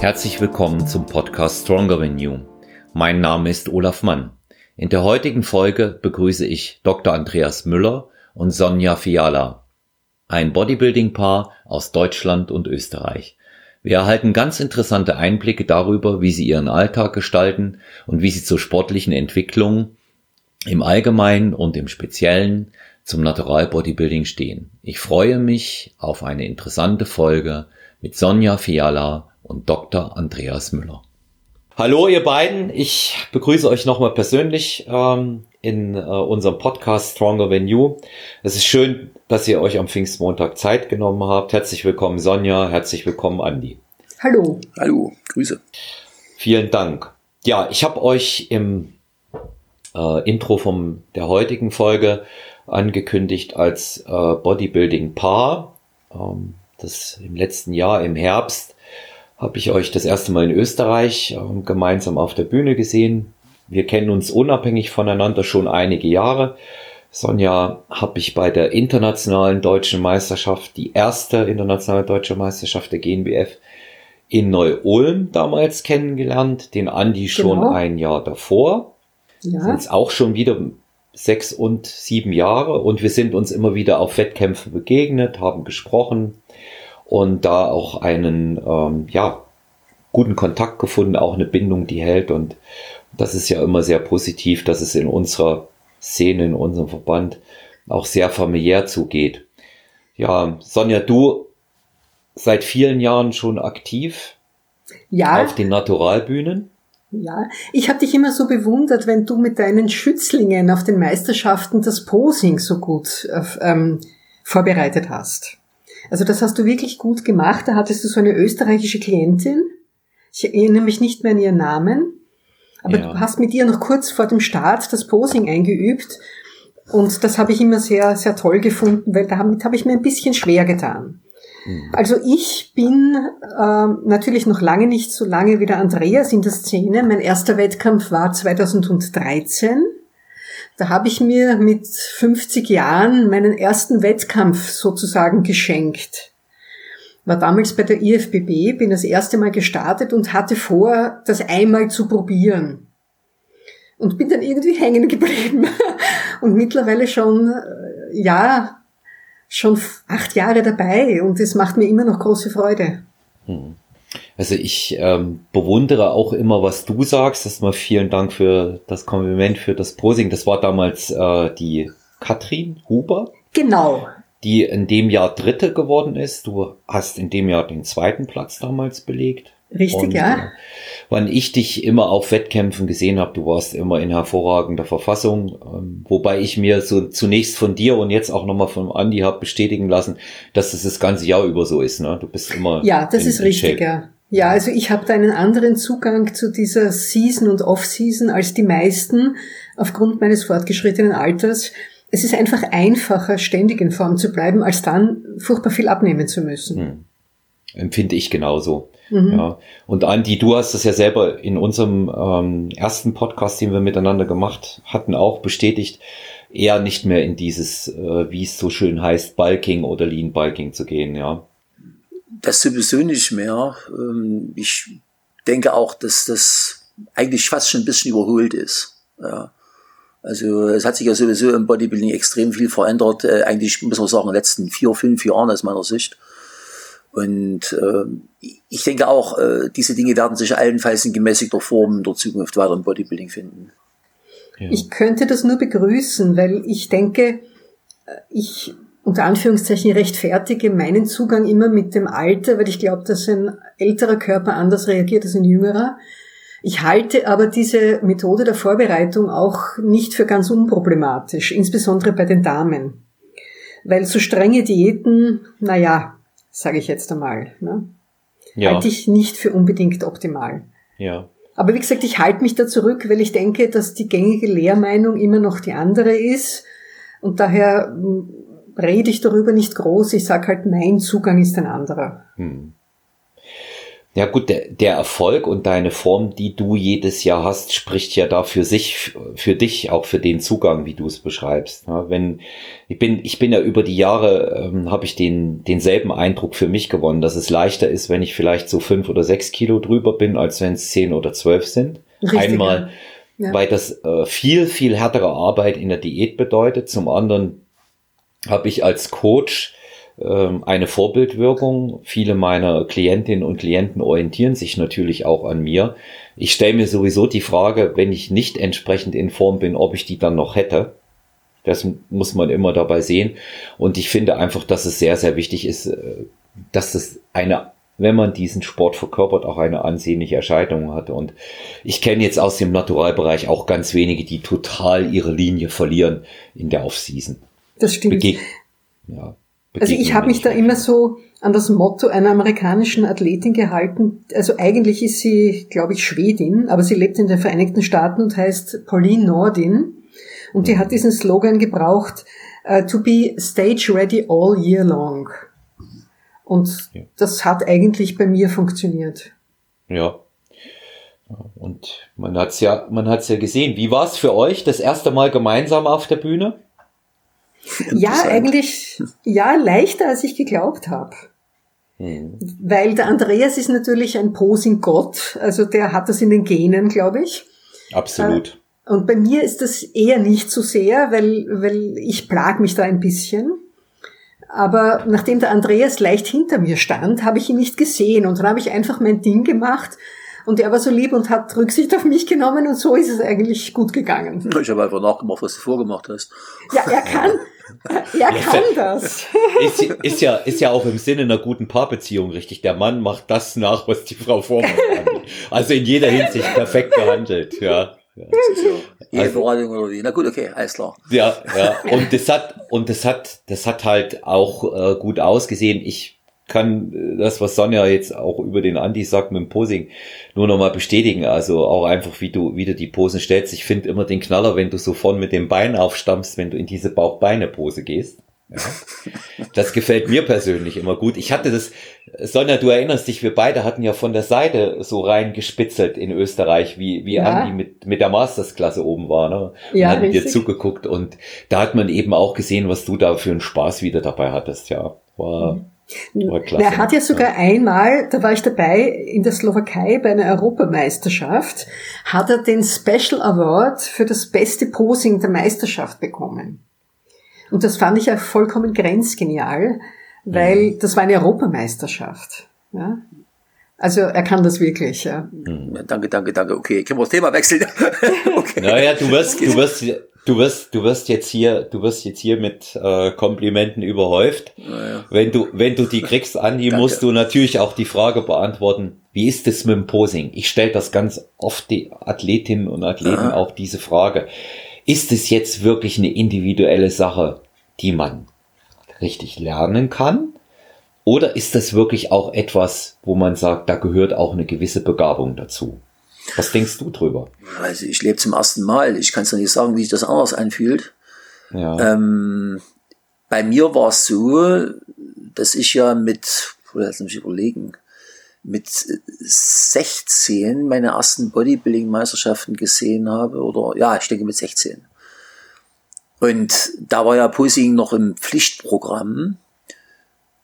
Herzlich willkommen zum Podcast Stronger Than You. Mein Name ist Olaf Mann. In der heutigen Folge begrüße ich Dr. Andreas Müller und Sonja Fiala, ein Bodybuilding-Paar aus Deutschland und Österreich. Wir erhalten ganz interessante Einblicke darüber, wie sie ihren Alltag gestalten und wie sie zur sportlichen Entwicklung im Allgemeinen und im Speziellen zum Natural Bodybuilding stehen. Ich freue mich auf eine interessante Folge mit Sonja Fiala und Dr. Andreas Müller. Hallo ihr beiden, ich begrüße euch nochmal persönlich ähm, in äh, unserem Podcast Stronger Than You. Es ist schön, dass ihr euch am Pfingstmontag Zeit genommen habt. Herzlich willkommen Sonja, herzlich willkommen Andi. Hallo. Hallo, Grüße. Vielen Dank. Ja, ich habe euch im äh, Intro von der heutigen Folge angekündigt als äh, Bodybuilding-Paar. Ähm, das im letzten Jahr im Herbst habe ich euch das erste Mal in Österreich äh, gemeinsam auf der Bühne gesehen. Wir kennen uns unabhängig voneinander schon einige Jahre. Sonja habe ich bei der internationalen deutschen Meisterschaft, die erste internationale deutsche Meisterschaft der GNBF in Neu-Ulm damals kennengelernt, den Andi schon genau. ein Jahr davor. Ja. Sind es auch schon wieder sechs und sieben Jahre und wir sind uns immer wieder auf Wettkämpfen begegnet, haben gesprochen und da auch einen ähm, ja guten Kontakt gefunden, auch eine Bindung, die hält und das ist ja immer sehr positiv, dass es in unserer Szene, in unserem Verband auch sehr familiär zugeht. Ja, Sonja, du seit vielen Jahren schon aktiv ja. auf den Naturalbühnen. Ja, ich habe dich immer so bewundert, wenn du mit deinen Schützlingen auf den Meisterschaften das Posing so gut ähm, vorbereitet hast. Also das hast du wirklich gut gemacht. Da hattest du so eine österreichische Klientin. Ich erinnere mich nicht mehr an ihren Namen. Aber ja. du hast mit ihr noch kurz vor dem Start das Posing eingeübt. Und das habe ich immer sehr, sehr toll gefunden, weil damit habe ich mir ein bisschen schwer getan. Mhm. Also ich bin äh, natürlich noch lange nicht so lange wie der Andreas in der Szene. Mein erster Wettkampf war 2013. Da habe ich mir mit 50 Jahren meinen ersten Wettkampf sozusagen geschenkt. War damals bei der IFBB, bin das erste Mal gestartet und hatte vor, das einmal zu probieren. Und bin dann irgendwie hängen geblieben. Und mittlerweile schon, äh, ja, schon acht Jahre dabei und es macht mir immer noch große Freude. Hm. Also ich ähm, bewundere auch immer, was du sagst. Erstmal vielen Dank für das Kompliment für das Posing. Das war damals äh, die Katrin Huber. Genau. Die in dem Jahr Dritte geworden ist. Du hast in dem Jahr den zweiten Platz damals belegt. Richtig, und, ja. Äh, wann ich dich immer auf Wettkämpfen gesehen habe, du warst immer in hervorragender Verfassung, ähm, wobei ich mir so zunächst von dir und jetzt auch nochmal von Andy habe bestätigen lassen, dass das das ganze Jahr über so ist. Ne? Du bist immer. Ja, das in, ist richtig, ja. Ja, also ich habe da einen anderen Zugang zu dieser Season und Off-Season als die meisten aufgrund meines fortgeschrittenen Alters. Es ist einfach einfacher, ständig in Form zu bleiben, als dann furchtbar viel abnehmen zu müssen. Hm. Empfinde ich genauso. Mhm. Ja. Und Andi, du hast das ja selber in unserem ähm, ersten Podcast, den wir miteinander gemacht hatten, auch bestätigt, eher nicht mehr in dieses, äh, wie es so schön heißt, Bulking oder Lean Bulking zu gehen, ja. Das sowieso nicht mehr. Ähm, ich denke auch, dass das eigentlich fast schon ein bisschen überholt ist. Ja. Also es hat sich ja sowieso im Bodybuilding extrem viel verändert. Äh, eigentlich muss man sagen, in den letzten vier, fünf Jahren aus meiner Sicht. Und äh, ich denke auch, äh, diese Dinge werden sich allenfalls in gemäßigter Form in der Zukunft weiter im Bodybuilding finden. Ja. Ich könnte das nur begrüßen, weil ich denke, äh, ich unter Anführungszeichen rechtfertige meinen Zugang immer mit dem Alter, weil ich glaube, dass ein älterer Körper anders reagiert als ein jüngerer. Ich halte aber diese Methode der Vorbereitung auch nicht für ganz unproblematisch, insbesondere bei den Damen. Weil so strenge Diäten, naja, sage ich jetzt einmal. Ne? Ja. Halte ich nicht für unbedingt optimal. Ja. Aber wie gesagt, ich halte mich da zurück, weil ich denke, dass die gängige Lehrmeinung immer noch die andere ist. Und daher rede ich darüber nicht groß. Ich sage halt, mein Zugang ist ein anderer. Hm. Ja gut, der, der Erfolg und deine Form, die du jedes Jahr hast, spricht ja da für sich, für dich, auch für den Zugang, wie du es beschreibst. Ja, wenn ich bin, ich bin ja über die Jahre ähm, habe ich den denselben Eindruck für mich gewonnen, dass es leichter ist, wenn ich vielleicht so fünf oder sechs Kilo drüber bin, als wenn es zehn oder zwölf sind. Richtig, Einmal, ja. weil das äh, viel viel härtere Arbeit in der Diät bedeutet. Zum anderen habe ich als Coach ähm, eine Vorbildwirkung. Viele meiner Klientinnen und Klienten orientieren sich natürlich auch an mir. Ich stelle mir sowieso die Frage, wenn ich nicht entsprechend in Form bin, ob ich die dann noch hätte. Das muss man immer dabei sehen. Und ich finde einfach, dass es sehr, sehr wichtig ist, äh, dass es eine, wenn man diesen Sport verkörpert, auch eine ansehnliche Erscheinung hat. Und ich kenne jetzt aus dem Naturalbereich auch ganz wenige, die total ihre Linie verlieren in der Offseason. Das stimmt. Bege ja. Also ich habe mich da immer so an das Motto einer amerikanischen Athletin gehalten. Also eigentlich ist sie, glaube ich, Schwedin, aber sie lebt in den Vereinigten Staaten und heißt Pauline Nordin. Und die hat diesen Slogan gebraucht, uh, to be stage ready all year long. Und ja. das hat eigentlich bei mir funktioniert. Ja. Und man hat's ja, man hat's ja gesehen. Wie war's für euch das erste Mal gemeinsam auf der Bühne? Ja, eigentlich, ja, leichter als ich geglaubt habe. Hm. Weil der Andreas ist natürlich ein Posing-Gott, also der hat das in den Genen, glaube ich. Absolut. Äh, und bei mir ist das eher nicht so sehr, weil, weil ich plag mich da ein bisschen. Aber nachdem der Andreas leicht hinter mir stand, habe ich ihn nicht gesehen und dann habe ich einfach mein Ding gemacht und er war so lieb und hat Rücksicht auf mich genommen und so ist es eigentlich gut gegangen. Ich habe einfach nachgemacht, was du vorgemacht hast. Ja, er kann, er kann das. Ist, ist, ja, ist ja auch im Sinne einer guten Paarbeziehung richtig. Der Mann macht das nach, was die Frau vormacht. Also in jeder Hinsicht perfekt gehandelt, ja. Ja. Eheberatung also? Na gut, okay, alles klar. Ja, ja. Und das hat, und das hat, das hat halt auch äh, gut ausgesehen. Ich kann äh, das, was Sonja jetzt auch über den Andi sagt mit dem Posing, nur nochmal bestätigen. Also auch einfach, wie du, wie du die Posen stellst. Ich finde immer den Knaller, wenn du so vorn mit dem Bein aufstammst, wenn du in diese Bauch-Beine-Pose gehst. Ja. Das gefällt mir persönlich immer gut. Ich hatte das, Sonja, du erinnerst dich, wir beide hatten ja von der Seite so reingespitzelt in Österreich, wie, wie ja. Andi mit, mit der Mastersklasse oben war, ne? Und ja, hatten dir zugeguckt und da hat man eben auch gesehen, was du da für einen Spaß wieder dabei hattest, ja. War, mhm. Er hat ja sogar ja. einmal, da war ich dabei, in der Slowakei bei einer Europameisterschaft, hat er den Special Award für das beste Posing der Meisterschaft bekommen. Und das fand ich ja vollkommen grenzgenial, weil mhm. das war eine Europameisterschaft. Ja? Also er kann das wirklich. Ja. Mhm. Danke, danke, danke. Okay, können wir das Thema wechseln? okay. Naja, du wirst, du wirst, du wirst, du wirst jetzt hier, du wirst jetzt hier mit äh, Komplimenten überhäuft. Naja. Wenn du, wenn du die kriegst, Andi, musst du natürlich auch die Frage beantworten, wie ist es mit dem Posing? Ich stelle das ganz oft die Athletinnen und Athleten Aha. auch diese Frage. Ist es jetzt wirklich eine individuelle Sache, die man richtig lernen kann? Oder ist das wirklich auch etwas, wo man sagt, da gehört auch eine gewisse Begabung dazu? Was denkst du drüber? Also ich lebe zum ersten Mal. Ich kann es noch nicht sagen, wie sich das anders anfühlt. Ja. Ähm, bei mir war es so, dass ich ja mit, lass mich überlegen, mit 16 meine ersten Bodybuilding-Meisterschaften gesehen habe. Oder ja, ich denke mit 16. Und da war ja Posing noch im Pflichtprogramm.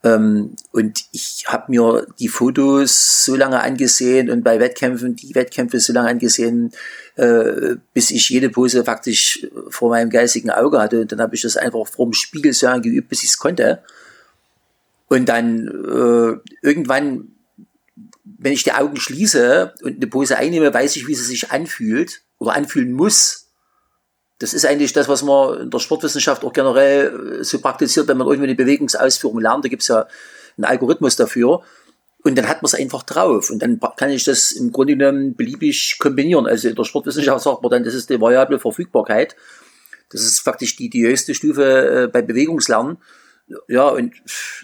Ähm, und ich habe mir die Fotos so lange angesehen und bei Wettkämpfen die Wettkämpfe so lange angesehen, äh, bis ich jede Pose faktisch vor meinem geistigen Auge hatte. Und dann habe ich das einfach vor dem Spiegel so lange geübt, bis ich es konnte. Und dann äh, irgendwann, wenn ich die Augen schließe und eine Pose einnehme, weiß ich, wie sie sich anfühlt oder anfühlen muss das ist eigentlich das, was man in der Sportwissenschaft auch generell äh, so praktiziert, wenn man irgendwie eine Bewegungsausführung lernt. Da gibt es ja einen Algorithmus dafür. Und dann hat man es einfach drauf. Und dann kann ich das im Grunde genommen beliebig kombinieren. Also in der Sportwissenschaft sagt man dann, das ist die variable Verfügbarkeit. Das ist faktisch die, die höchste Stufe äh, bei Bewegungslernen. Ja, und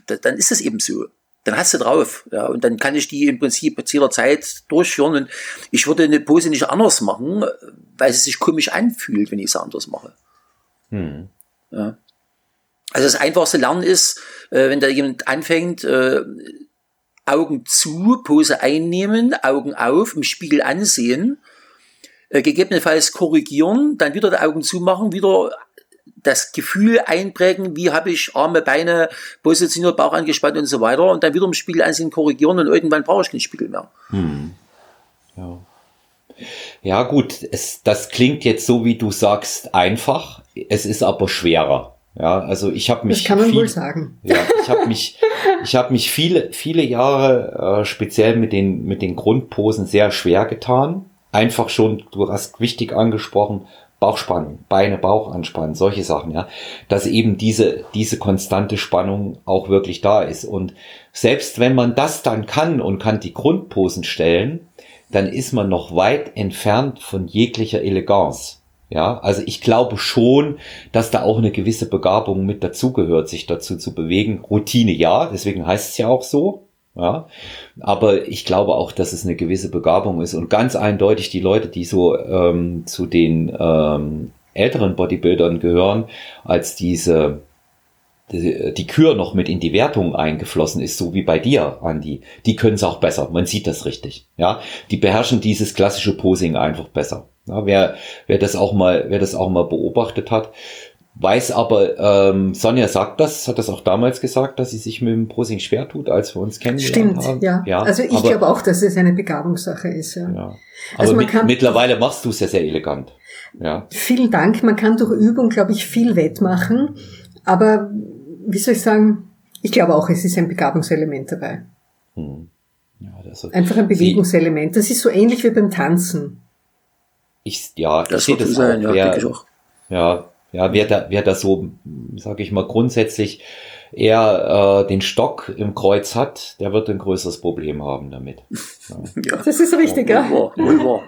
dann ist es eben so dann hast du drauf. Ja, und dann kann ich die im Prinzip zu jeder Zeit durchführen. Und ich würde eine Pose nicht anders machen, weil es sich komisch anfühlt, wenn ich es anders mache. Hm. Ja. Also das einfachste Lernen ist, äh, wenn da jemand anfängt, äh, Augen zu, Pose einnehmen, Augen auf, im Spiegel ansehen, äh, gegebenenfalls korrigieren, dann wieder die Augen zumachen, wieder das Gefühl einprägen, wie habe ich Arme, Beine positioniert, Bauch angespannt und so weiter und dann wieder im Spiegel ansehen, korrigieren und irgendwann brauche ich keinen Spiegel mehr. Hm. Ja. Ja, gut, es, das klingt jetzt so, wie du sagst, einfach. Es ist aber schwerer. Ja, also ich habe mich. Das kann man viel, wohl sagen. Ja, ich habe mich, ich habe mich viele, viele Jahre äh, speziell mit den mit den Grundposen sehr schwer getan. Einfach schon, du hast wichtig angesprochen, Bauchspannung, Beine, Bauch anspannen, solche Sachen, ja, dass eben diese diese konstante Spannung auch wirklich da ist. Und selbst wenn man das dann kann und kann die Grundposen stellen, dann ist man noch weit entfernt von jeglicher Eleganz. Ja, also ich glaube schon, dass da auch eine gewisse Begabung mit dazugehört, sich dazu zu bewegen. Routine ja, deswegen heißt es ja auch so. Ja, aber ich glaube auch, dass es eine gewisse Begabung ist und ganz eindeutig die Leute, die so ähm, zu den ähm, älteren Bodybuildern gehören, als diese die, Kür noch mit in die Wertung eingeflossen ist, so wie bei dir, Andi, die können es auch besser. Man sieht das richtig. Ja, die beherrschen dieses klassische Posing einfach besser. Ja, wer, wer das auch mal, wer das auch mal beobachtet hat, weiß aber, ähm, Sonja sagt das, hat das auch damals gesagt, dass sie sich mit dem Posing schwer tut, als wir uns kennengelernt Stimmt, haben. Ja. ja. Also ich glaube auch, dass es eine Begabungssache ist. Ja. ja. Also aber mit, mittlerweile machst du es ja sehr elegant. Ja. Vielen Dank. Man kann durch Übung, glaube ich, viel wettmachen. Aber wie soll ich sagen, ich glaube auch, es ist ein Begabungselement dabei. Hm. Ja, das Einfach ein Bewegungselement. Das ist so ähnlich wie beim Tanzen. Ich, ja, das ich sehe das sein, auch. Ja, ja, ja, wer da, wer da so, sage ich mal, grundsätzlich eher äh, den Stock im Kreuz hat, der wird ein größeres Problem haben damit. Ja. ja. Das ist richtig, ja. Wohlbar,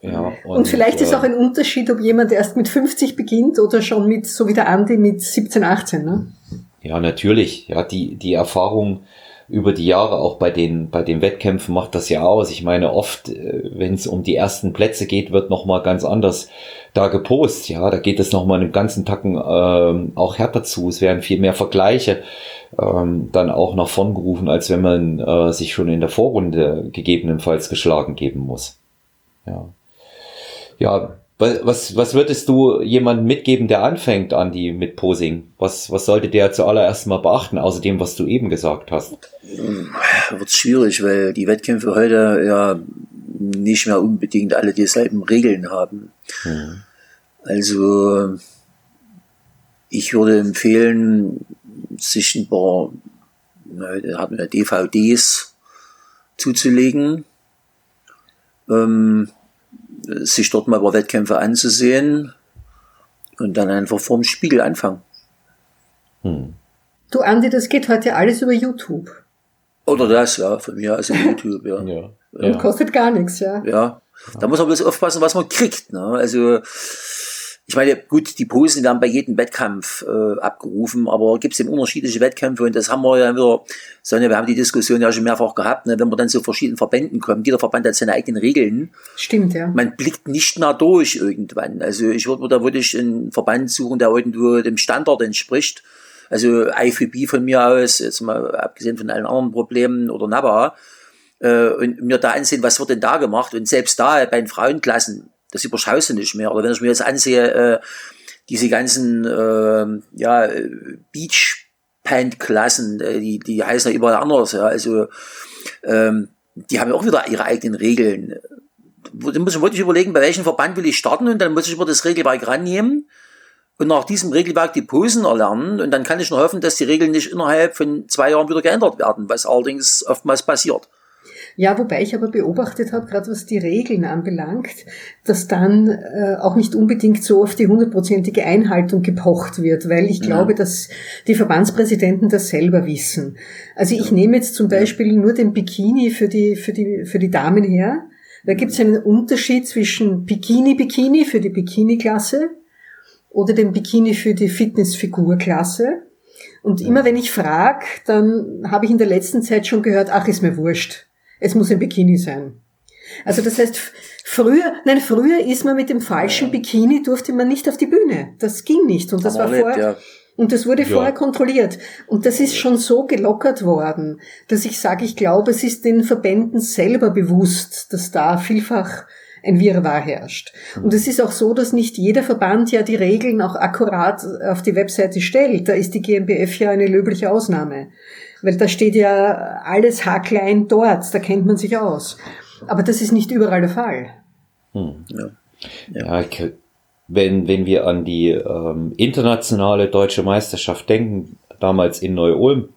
Ja, und, und vielleicht äh, ist auch ein Unterschied, ob jemand erst mit 50 beginnt oder schon mit, so wie der Andi, mit 17, 18. Ne? Ja, natürlich. Ja, die, die Erfahrung über die Jahre auch bei den, bei den Wettkämpfen macht das ja aus. Ich meine, oft, äh, wenn es um die ersten Plätze geht, wird nochmal ganz anders da gepost. Ja, da geht es nochmal einen ganzen Tacken ähm, auch härter zu. Es werden viel mehr Vergleiche ähm, dann auch nach vorn gerufen, als wenn man äh, sich schon in der Vorrunde gegebenenfalls geschlagen geben muss. Ja. Ja, was, was würdest du jemandem mitgeben, der anfängt, Andi, mit Posing? Was, was sollte der zuallererst mal beachten, außer dem, was du eben gesagt hast? Wird schwierig, weil die Wettkämpfe heute ja nicht mehr unbedingt alle dieselben Regeln haben. Mhm. Also, ich würde empfehlen, sich ein paar, da hat man ja DVDs zuzulegen. Ähm, sich dort mal über Wettkämpfe anzusehen und dann einfach vorm Spiegel anfangen. Hm. Du Andi, das geht heute alles über YouTube. Oder das, ja, von mir also YouTube, ja. ja. Und kostet gar nichts, ja. Ja. Da muss man bloß aufpassen, was man kriegt. Ne? Also ich meine, gut, die Posen werden bei jedem Wettkampf äh, abgerufen, aber gibt es eben unterschiedliche Wettkämpfe und das haben wir ja wieder, Sonja, wir haben die Diskussion ja schon mehrfach gehabt, ne, wenn man dann zu verschiedenen Verbänden kommt, jeder Verband hat seine eigenen Regeln. Stimmt, ja. Man blickt nicht mehr durch irgendwann. Also ich würde mir da wirklich einen Verband suchen, der irgendwo dem Standard entspricht. Also IFB von mir aus, jetzt mal abgesehen von allen anderen Problemen oder NABA, äh, und mir da ansehen, was wird denn da gemacht und selbst da bei den Frauenklassen, das überschaust du nicht mehr. Oder wenn ich mir jetzt ansehe, äh, diese ganzen äh, ja, Beach Pant-Klassen, äh, die, die heißen ja überall anders. Ja. Also ähm, die haben ja auch wieder ihre eigenen Regeln. Da muss ich wirklich überlegen, bei welchem Verband will ich starten und dann muss ich über das Regelwerk rannehmen und nach diesem Regelwerk die Posen erlernen und dann kann ich nur hoffen, dass die Regeln nicht innerhalb von zwei Jahren wieder geändert werden, was allerdings oftmals passiert. Ja, wobei ich aber beobachtet habe, gerade was die Regeln anbelangt, dass dann äh, auch nicht unbedingt so auf die hundertprozentige Einhaltung gepocht wird, weil ich glaube, ja. dass die Verbandspräsidenten das selber wissen. Also ich nehme jetzt zum Beispiel nur den Bikini für die, für die, für die Damen her. Da gibt es einen Unterschied zwischen Bikini-Bikini für die Bikini-Klasse oder dem Bikini für die Fitnessfigur-Klasse. Und immer wenn ich frage, dann habe ich in der letzten Zeit schon gehört, ach, ist mir wurscht es muss ein Bikini sein. Also das heißt, früher, nein, früher ist man mit dem falschen Bikini, durfte man nicht auf die Bühne. Das ging nicht. Und das war, vor, ja. Und das wurde ja. vorher kontrolliert. Und das ist schon so gelockert worden, dass ich sage, ich glaube, es ist den Verbänden selber bewusst, dass da vielfach ein Wirrwarr herrscht. Und es ist auch so, dass nicht jeder Verband ja die Regeln auch akkurat auf die Webseite stellt. Da ist die GmbF ja eine löbliche Ausnahme. Weil da steht ja alles haarklein dort, da kennt man sich aus. Aber das ist nicht überall der Fall. Hm. Ja. Ja. ja wenn, wenn wir an die ähm, internationale deutsche Meisterschaft denken, damals in Neu-Ulm,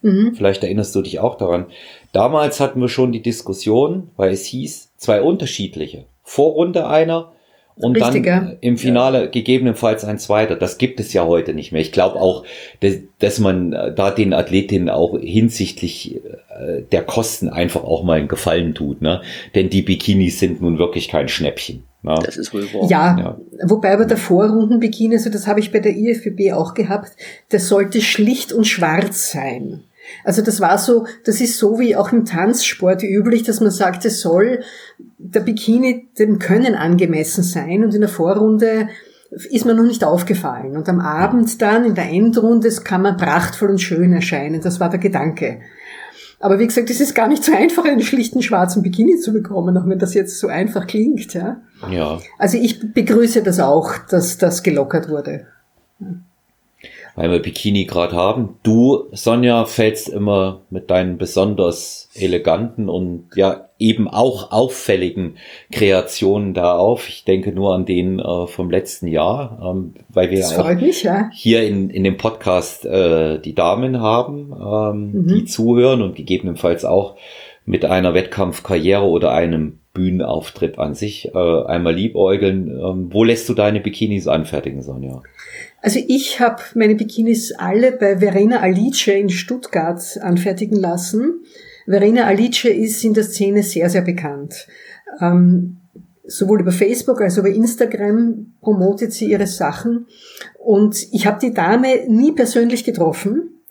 mhm. vielleicht erinnerst du dich auch daran, damals hatten wir schon die Diskussion, weil es hieß, zwei unterschiedliche. Vorrunde einer und Richtig, dann ja. im Finale ja. gegebenenfalls ein zweiter. Das gibt es ja heute nicht mehr. Ich glaube auch, dass, dass man äh, da den Athletinnen auch hinsichtlich äh, der Kosten einfach auch mal einen Gefallen tut. Ne? Denn die Bikinis sind nun wirklich kein Schnäppchen. Ne? Das ist wohl wahr. Ja, ja. wobei bei der Vorrundenbikini, also das habe ich bei der IFBB auch gehabt, das sollte schlicht und schwarz sein. Also das war so, das ist so wie auch im Tanzsport üblich, dass man sagt, es soll der Bikini dem Können angemessen sein und in der Vorrunde ist mir noch nicht aufgefallen. Und am Abend dann in der Endrunde kann man prachtvoll und schön erscheinen. Das war der Gedanke. Aber wie gesagt, es ist gar nicht so einfach, einen schlichten schwarzen Bikini zu bekommen, auch wenn das jetzt so einfach klingt. Ja. ja. Also ich begrüße das auch, dass das gelockert wurde. Ja weil wir Bikini gerade haben. Du, Sonja, fällst immer mit deinen besonders eleganten und ja eben auch auffälligen Kreationen da auf. Ich denke nur an den äh, vom letzten Jahr, ähm, weil wir mich, ja. hier in, in dem Podcast äh, die Damen haben, ähm, mhm. die zuhören und gegebenenfalls auch mit einer Wettkampfkarriere oder einem Bühnenauftritt an sich äh, einmal liebäugeln. Ähm, wo lässt du deine Bikinis anfertigen, Sonja? Also ich habe meine Bikinis alle bei Verena Alice in Stuttgart anfertigen lassen. Verena Alice ist in der Szene sehr, sehr bekannt. Ähm, sowohl über Facebook als auch über Instagram promotet sie ihre Sachen. Und ich habe die Dame nie persönlich getroffen.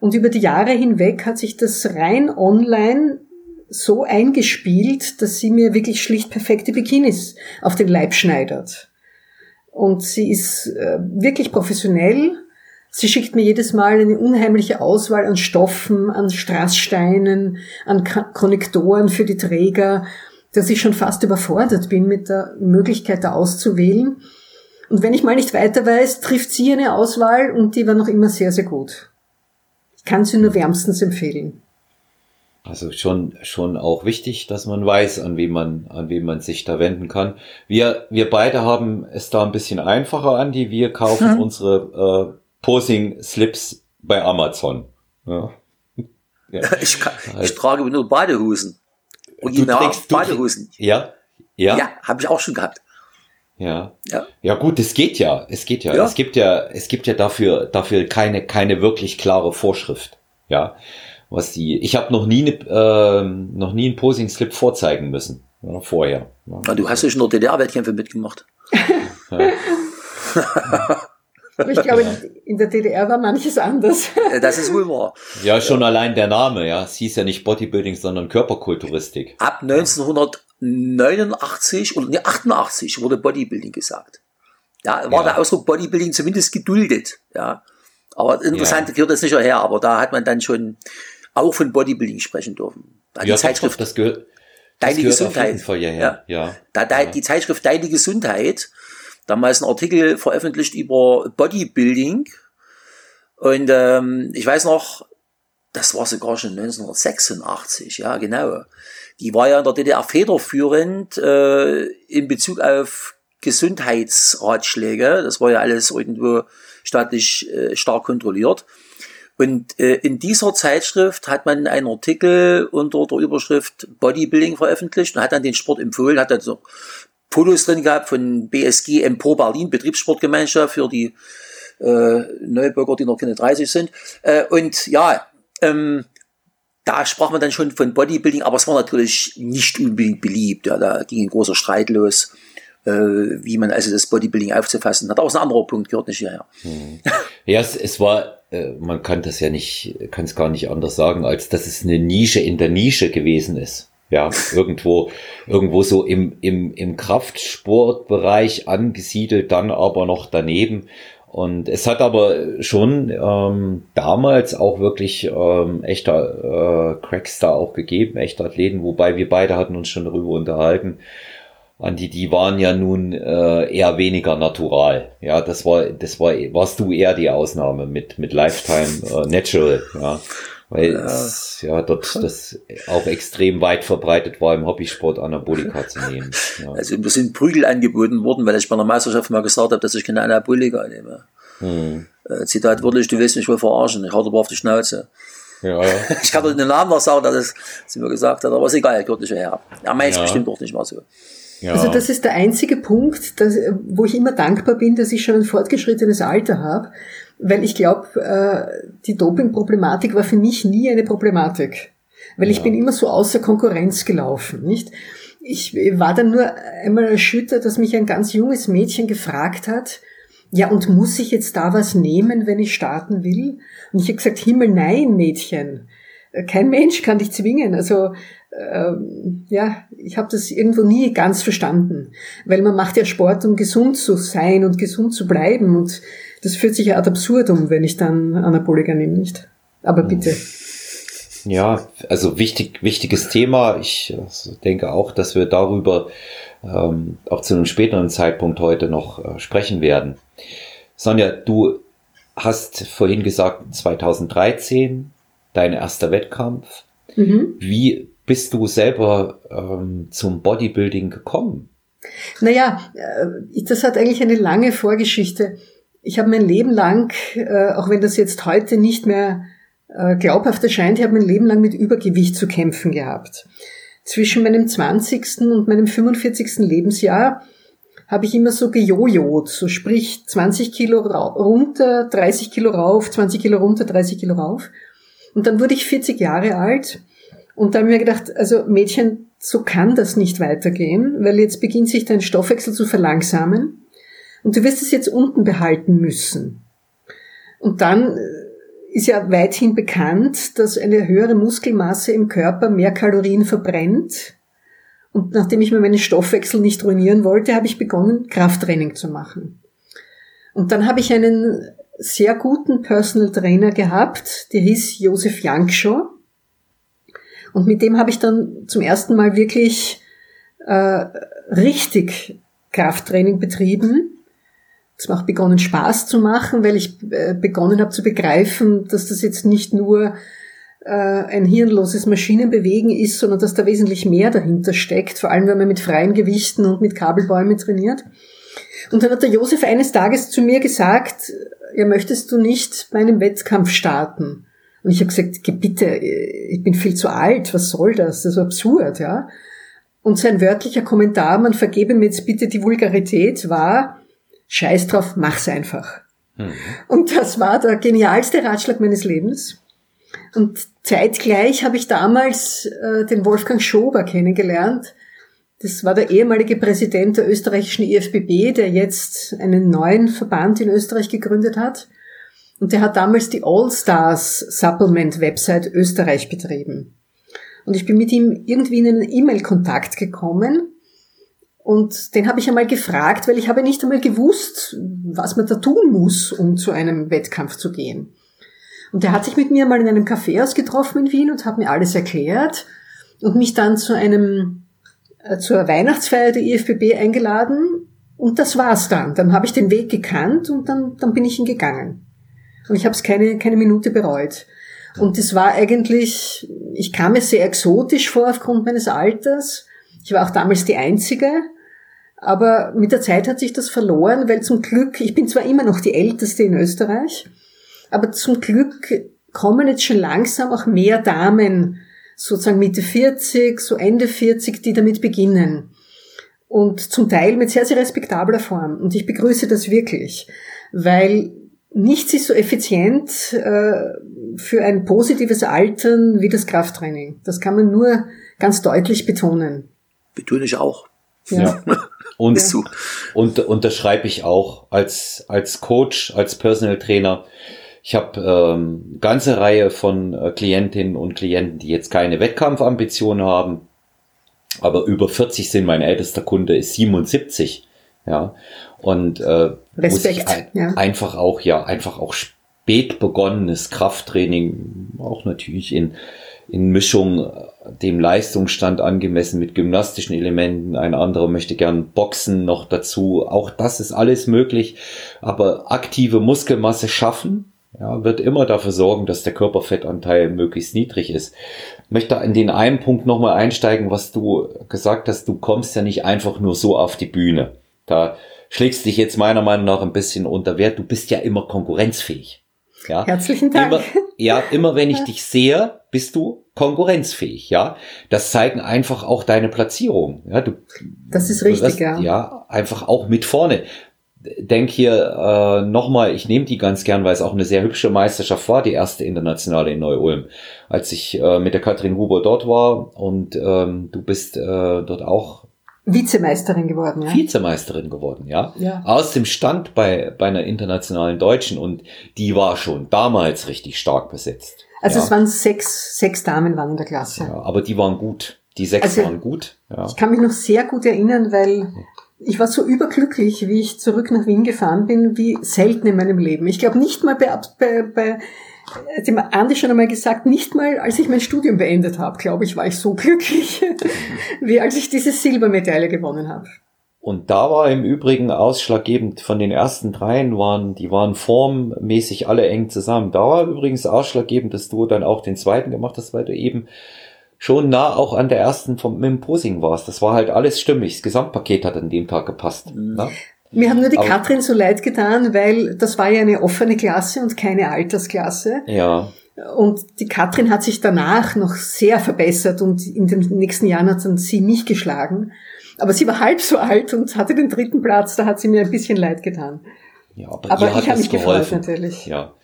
Und über die Jahre hinweg hat sich das rein online so eingespielt, dass sie mir wirklich schlicht perfekte Bikinis auf den Leib schneidert. Und sie ist äh, wirklich professionell. Sie schickt mir jedes Mal eine unheimliche Auswahl an Stoffen, an Strasssteinen, an Konnektoren für die Träger, dass ich schon fast überfordert bin mit der Möglichkeit da auszuwählen. Und wenn ich mal nicht weiter weiß, trifft sie eine Auswahl und die war noch immer sehr, sehr gut. Ich kann sie nur wärmstens empfehlen. Also schon, schon auch wichtig, dass man weiß, an wen man, an wen man sich da wenden kann. Wir, wir beide haben es da ein bisschen einfacher, Andi. Wir kaufen hm. unsere äh, Posing-Slips bei Amazon. Ja. ja. Ich, ich trage nur Badehosen. Und du trägst, Badehosen. ja, ja. Ja, habe ich auch schon gehabt. Ja. ja. Ja, gut, es geht ja. Es geht ja. ja. Es gibt ja, es gibt ja dafür, dafür keine, keine wirklich klare Vorschrift. Ja was die. Ich habe noch nie ne, äh, noch nie einen Posing Slip vorzeigen müssen. Ja, vorher. Ja. Ah, du hast ja schon noch DDR-Wettkämpfe mitgemacht. Ich glaube, in der DDR war manches anders. Das ist wohl wahr. Ja, schon ja. allein der Name, ja. Es hieß ja nicht Bodybuilding, sondern Körperkulturistik. Ab 1989 oder nee, 88 wurde Bodybuilding gesagt. Ja, war ja. der Ausdruck Bodybuilding zumindest geduldet, ja. Aber interessant ja. gehört das nicht her, aber da hat man dann schon auch von Bodybuilding sprechen dürfen. Da ja, die Zeitschrift das gehört, Deine Gesundheit. Fall, ja, ja. ja. Da, da. Die Zeitschrift Deine Gesundheit, damals ein Artikel veröffentlicht über Bodybuilding. Und ähm, ich weiß noch, das war sogar schon 1986, ja, genau. Die war ja in der DDR federführend äh, in Bezug auf Gesundheitsratschläge. Das war ja alles irgendwo staatlich äh, stark kontrolliert. Und äh, in dieser Zeitschrift hat man einen Artikel unter der Überschrift Bodybuilding veröffentlicht und hat dann den Sport empfohlen, hat dann so Fotos drin gehabt von BSG Empor Berlin, Betriebssportgemeinschaft für die äh, Neubürger, die noch keine 30 sind. Äh, und ja, ähm, da sprach man dann schon von Bodybuilding, aber es war natürlich nicht unbedingt beliebt. Ja, da ging ein großer Streit los, äh, wie man also das Bodybuilding aufzufassen hat. Aber es ein anderer Punkt, gehört nicht hierher. Hm. Ja, es, es war man kann das ja nicht, kann es gar nicht anders sagen, als dass es eine Nische in der Nische gewesen ist. Ja, irgendwo, irgendwo so im, im, im Kraftsportbereich angesiedelt, dann aber noch daneben. Und es hat aber schon ähm, damals auch wirklich ähm, echter äh, Cracks da auch gegeben, echte Athleten, wobei wir beide hatten uns schon darüber unterhalten. Andi, die waren ja nun äh, eher weniger natural. Ja, das war, das war, warst du eher die Ausnahme mit, mit Lifetime äh, Natural, ja. Weil ja. es ja dort das auch extrem weit verbreitet war, im Hobbysport Anabolika zu nehmen. Ja. Also mir sind Prügel angeboten worden, weil ich bei einer Meisterschaft mal gesagt habe, dass ich keine Anabolika nehme. Hm. Äh, Zitat wörtlich, du willst mich wohl verarschen, ich hau aber auf die Schnauze. Ja, ja. ich kann doch den Namen noch sagen, dass es sie mir gesagt hat, aber ist egal, gehört nicht her. Er meint ja. bestimmt auch nicht mal so. Ja. Also das ist der einzige Punkt, dass, wo ich immer dankbar bin, dass ich schon ein fortgeschrittenes Alter habe, weil ich glaube, äh, die Doping-Problematik war für mich nie eine Problematik, weil ja. ich bin immer so außer Konkurrenz gelaufen, nicht? Ich war dann nur einmal erschüttert, dass mich ein ganz junges Mädchen gefragt hat, ja, und muss ich jetzt da was nehmen, wenn ich starten will? Und ich habe gesagt, Himmel, nein, Mädchen. Kein Mensch kann dich zwingen. Also ähm, ja, ich habe das irgendwo nie ganz verstanden, weil man macht ja Sport, um gesund zu sein und gesund zu bleiben und das führt sich ja ad absurdum, wenn ich dann Anabolika nehme, nicht? Aber hm. bitte. Ja, also wichtig, wichtiges Thema. Ich also denke auch, dass wir darüber ähm, auch zu einem späteren Zeitpunkt heute noch äh, sprechen werden. Sonja, du hast vorhin gesagt, 2013 dein erster Wettkampf. Mhm. Wie bist du selber ähm, zum Bodybuilding gekommen? Naja, äh, das hat eigentlich eine lange Vorgeschichte. Ich habe mein Leben lang, äh, auch wenn das jetzt heute nicht mehr äh, glaubhaft erscheint, ich habe mein Leben lang mit Übergewicht zu kämpfen gehabt. Zwischen meinem 20. und meinem 45. Lebensjahr habe ich immer so gejojot, so sprich 20 Kilo runter, 30 Kilo rauf, 20 Kilo runter, 30 Kilo rauf. Und dann wurde ich 40 Jahre alt und da habe ich mir gedacht, also Mädchen, so kann das nicht weitergehen, weil jetzt beginnt sich dein Stoffwechsel zu verlangsamen und du wirst es jetzt unten behalten müssen. Und dann äh, ist ja weithin bekannt, dass eine höhere Muskelmasse im Körper mehr Kalorien verbrennt. Und nachdem ich mir meinen Stoffwechsel nicht ruinieren wollte, habe ich begonnen, Krafttraining zu machen. Und dann habe ich einen sehr guten Personal Trainer gehabt, der hieß Josef Jankschow. Und mit dem habe ich dann zum ersten Mal wirklich äh, richtig Krafttraining betrieben. Es macht begonnen Spaß zu machen, weil ich äh, begonnen habe zu begreifen, dass das jetzt nicht nur äh, ein hirnloses Maschinenbewegen ist, sondern dass da wesentlich mehr dahinter steckt, vor allem wenn man mit freien Gewichten und mit Kabelbäumen trainiert. Und dann hat der Josef eines Tages zu mir gesagt, ja, möchtest du nicht bei einem Wettkampf starten? Und ich habe gesagt, bitte, ich bin viel zu alt, was soll das? Das ist absurd, ja. Und sein wörtlicher Kommentar, man vergebe mir jetzt bitte die Vulgarität, war, scheiß drauf, mach's einfach. Mhm. Und das war der genialste Ratschlag meines Lebens. Und zeitgleich habe ich damals äh, den Wolfgang Schober kennengelernt. Das war der ehemalige Präsident der österreichischen IFBB, der jetzt einen neuen Verband in Österreich gegründet hat. Und der hat damals die All-Stars Supplement Website Österreich betrieben. Und ich bin mit ihm irgendwie in einen E-Mail-Kontakt gekommen. Und den habe ich einmal gefragt, weil ich habe nicht einmal gewusst, was man da tun muss, um zu einem Wettkampf zu gehen. Und der hat sich mit mir mal in einem Café getroffen in Wien und hat mir alles erklärt und mich dann zu einem äh, zur Weihnachtsfeier der IFBB eingeladen. Und das war's dann. Dann habe ich den Weg gekannt und dann, dann bin ich ihn gegangen. Und ich habe es keine, keine Minute bereut. Und das war eigentlich, ich kam mir sehr exotisch vor aufgrund meines Alters. Ich war auch damals die Einzige. Aber mit der Zeit hat sich das verloren, weil zum Glück, ich bin zwar immer noch die Älteste in Österreich, aber zum Glück kommen jetzt schon langsam auch mehr Damen, sozusagen Mitte 40, so Ende 40, die damit beginnen. Und zum Teil mit sehr, sehr respektabler Form. Und ich begrüße das wirklich, weil nichts ist so effizient äh, für ein positives Altern wie das Krafttraining. Das kann man nur ganz deutlich betonen. Betone ich auch. Ja. ja. Und, ja. und unterschreibe ich auch als, als Coach, als Personal Trainer. Ich habe ähm, ganze Reihe von äh, Klientinnen und Klienten, die jetzt keine Wettkampfambitionen haben, aber über 40 sind. Mein ältester Kunde ist 77. Ja. Und äh, Respekt, ein, ja. einfach auch, ja, einfach auch spät begonnenes Krafttraining, auch natürlich in, in Mischung äh, dem Leistungsstand angemessen mit gymnastischen Elementen. Ein anderer möchte gern Boxen noch dazu. Auch das ist alles möglich. Aber aktive Muskelmasse schaffen, ja, wird immer dafür sorgen, dass der Körperfettanteil möglichst niedrig ist. Ich möchte in den einen Punkt nochmal einsteigen, was du gesagt hast. Du kommst ja nicht einfach nur so auf die Bühne. Da schlägst dich jetzt meiner Meinung nach ein bisschen unter Wert. Du bist ja immer konkurrenzfähig. Ja? Herzlichen Dank. Immer, ja, immer wenn ich dich sehe, bist du konkurrenzfähig, ja. Das zeigen einfach auch deine Platzierungen. Ja, du, das ist richtig, wirst, ja. Ja, einfach auch mit vorne. Denk hier äh, nochmal, ich nehme die ganz gern, weil es auch eine sehr hübsche Meisterschaft war, die erste internationale in Neu-Ulm. Als ich äh, mit der Katrin Huber dort war und ähm, du bist äh, dort auch Vizemeisterin geworden, ja. Vizemeisterin geworden, ja. Ja. Aus dem Stand bei, bei einer internationalen Deutschen und die war schon damals richtig stark besetzt. Also ja. es waren sechs, sechs Damen waren in der Klasse. Ja, aber die waren gut. Die sechs Also, waren gut. Ja. Ich kann mich noch sehr gut erinnern, weil ich war so überglücklich, wie ich zurück nach Wien gefahren bin, wie selten in meinem Leben. Ich glaube nicht mal bei, bei, bei dem Andi schon einmal gesagt, nicht mal als ich mein Studium beendet habe, glaube ich, war ich so glücklich, wie als ich diese Silbermedaille gewonnen habe. Und da war im Übrigen ausschlaggebend von den ersten dreien waren, die waren formmäßig alle eng zusammen. Da war übrigens ausschlaggebend, dass du dann auch den zweiten gemacht hast, weil du eben schon nah auch an der ersten vom mit dem Posing warst. Das war halt alles stimmig. Das Gesamtpaket hat an dem Tag gepasst. Mhm. Mir haben nur die Aber- Katrin so leid getan, weil das war ja eine offene Klasse und keine Altersklasse. Ja, Und die Katrin hat sich danach noch sehr verbessert und in den nächsten Jahren hat dann sie mich geschlagen. Aber sie war halb so alt und hatte den dritten Platz, da hat sie mir ein bisschen leid getan. ja, aber, Aber ihr hat ich habe das mich gefreut geholfen. natürlich. Ja.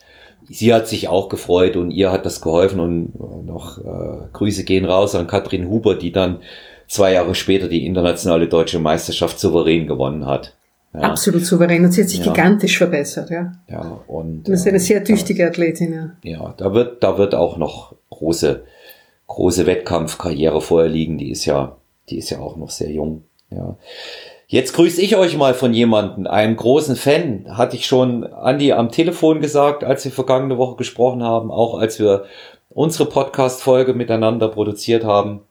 Sie hat sich auch gefreut und ihr hat das geholfen und noch äh, Grüße gehen raus an Katrin Huber, die dann zwei Jahre später die internationale deutsche Meisterschaft souverän gewonnen hat. Ja, Absolut souverän und sie hat sich Ja. gigantisch verbessert, ja. ja und Das ist eine äh, sehr tüchtige Athletin, ja. Ja, da wird, da wird auch noch große, große Wettkampfkarriere vorher liegen. Die ist ja, die ist ja auch noch sehr jung. Ja. Jetzt grüße ich euch mal von jemanden, einem großen Fan, hatte ich schon Andi am Telefon gesagt, als wir vergangene Woche gesprochen haben, auch als wir unsere Podcast-Folge miteinander produziert haben.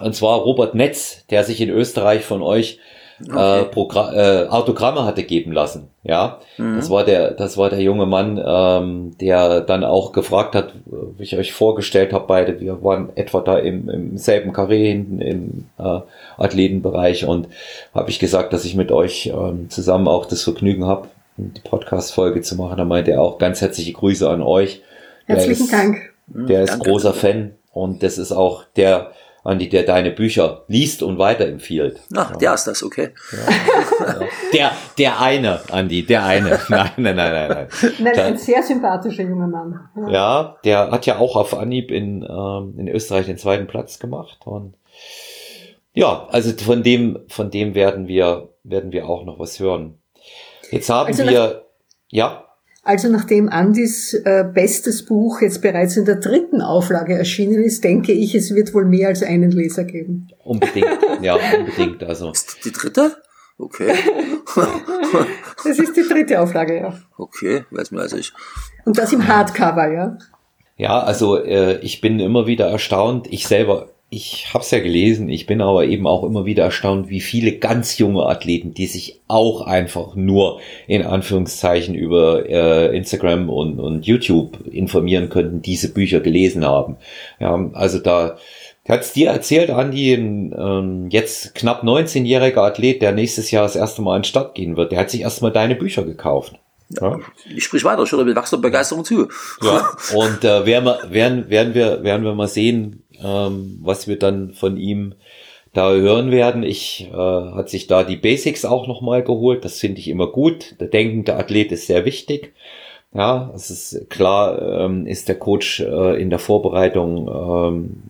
Und zwar Robert Netz, der sich in Österreich von euch äh, Okay. Progra äh, Autogramme hatte geben lassen. Ja, Mhm. das war der, das war der junge Mann, ähm, der dann auch gefragt hat, wie ich euch vorgestellt habe, beide. Wir waren etwa da im, im selben Karree hinten im äh, Athletenbereich und habe ich gesagt, dass ich mit euch ähm, zusammen auch das Vergnügen habe, die Podcast-Folge zu machen. Da meinte er auch ganz herzliche Grüße an euch. Der Herzlichen ist, Dank. Der ist Danke. großer Fan und das ist auch der, Andi, der deine Bücher liest und weiterempfiehlt. Ach, der ist das, okay. Der, der eine, Andi, der eine. Nein, nein, nein, nein, nein. Nein, Da- ein sehr sympathischer junger Mann. Ja. Ja, der hat ja auch auf Anhieb in, ähm, in Österreich den zweiten Platz gemacht. Und ja, also von dem, von dem werden wir, werden wir auch noch was hören. Jetzt haben Also wir, ja, Also nachdem Andys äh, bestes Buch jetzt bereits in der dritten Auflage erschienen ist, denke ich, es wird wohl mehr als einen Leser geben. unbedingt, ja, unbedingt. Also Ist die dritte? Okay. Das ist die dritte Auflage, ja. Okay, weiß mehr als ich. Und das im Hardcover, ja. Ja, also äh, ich bin immer wieder erstaunt. Ich selber, ich habe es ja gelesen, ich bin aber eben auch immer wieder erstaunt, wie viele ganz junge Athleten, die sich auch einfach nur in Anführungszeichen über äh, Instagram und, und YouTube informieren könnten, diese Bücher gelesen haben. Ja, also da hat's dir erzählt, Andi, ein ähm, jetzt knapp 19-jähriger Athlet, der nächstes Jahr das erste Mal in Stadt gehen wird, der hat sich erstmal deine Bücher gekauft. Ja. Ich sprich weiter, ich höre mit wachsender Begeisterung zu. Ja, und äh, werden, wir, werden, werden, wir, werden wir mal sehen, ähm, was wir dann von ihm da hören werden. Ich äh, hat sich da die Basics auch nochmal geholt. Das finde ich immer gut. Der denkende Athlet ist sehr wichtig. Ja, es ist klar, ähm, ist der Coach äh, in der Vorbereitung ähm,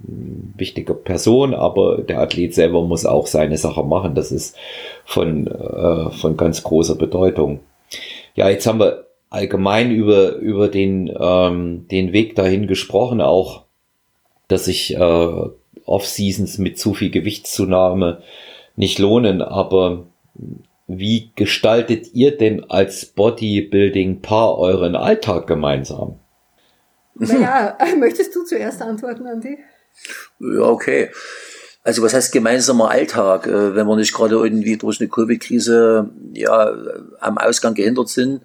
wichtige Person, aber der Athlet selber muss auch seine Sache machen. Das ist von, äh, von ganz großer Bedeutung. Ja, jetzt haben wir allgemein über, über den, ähm, den Weg dahin gesprochen, auch, dass sich äh, Off-Seasons mit zu viel Gewichtszunahme nicht lohnen, aber wie gestaltet ihr denn als Bodybuilding-Paar euren Alltag gemeinsam? Naja, möchtest du zuerst antworten, Andi? Ja, okay. Also was heißt gemeinsamer Alltag, äh, wenn wir nicht gerade irgendwie durch eine Covid-Krise ja am Ausgang gehindert sind,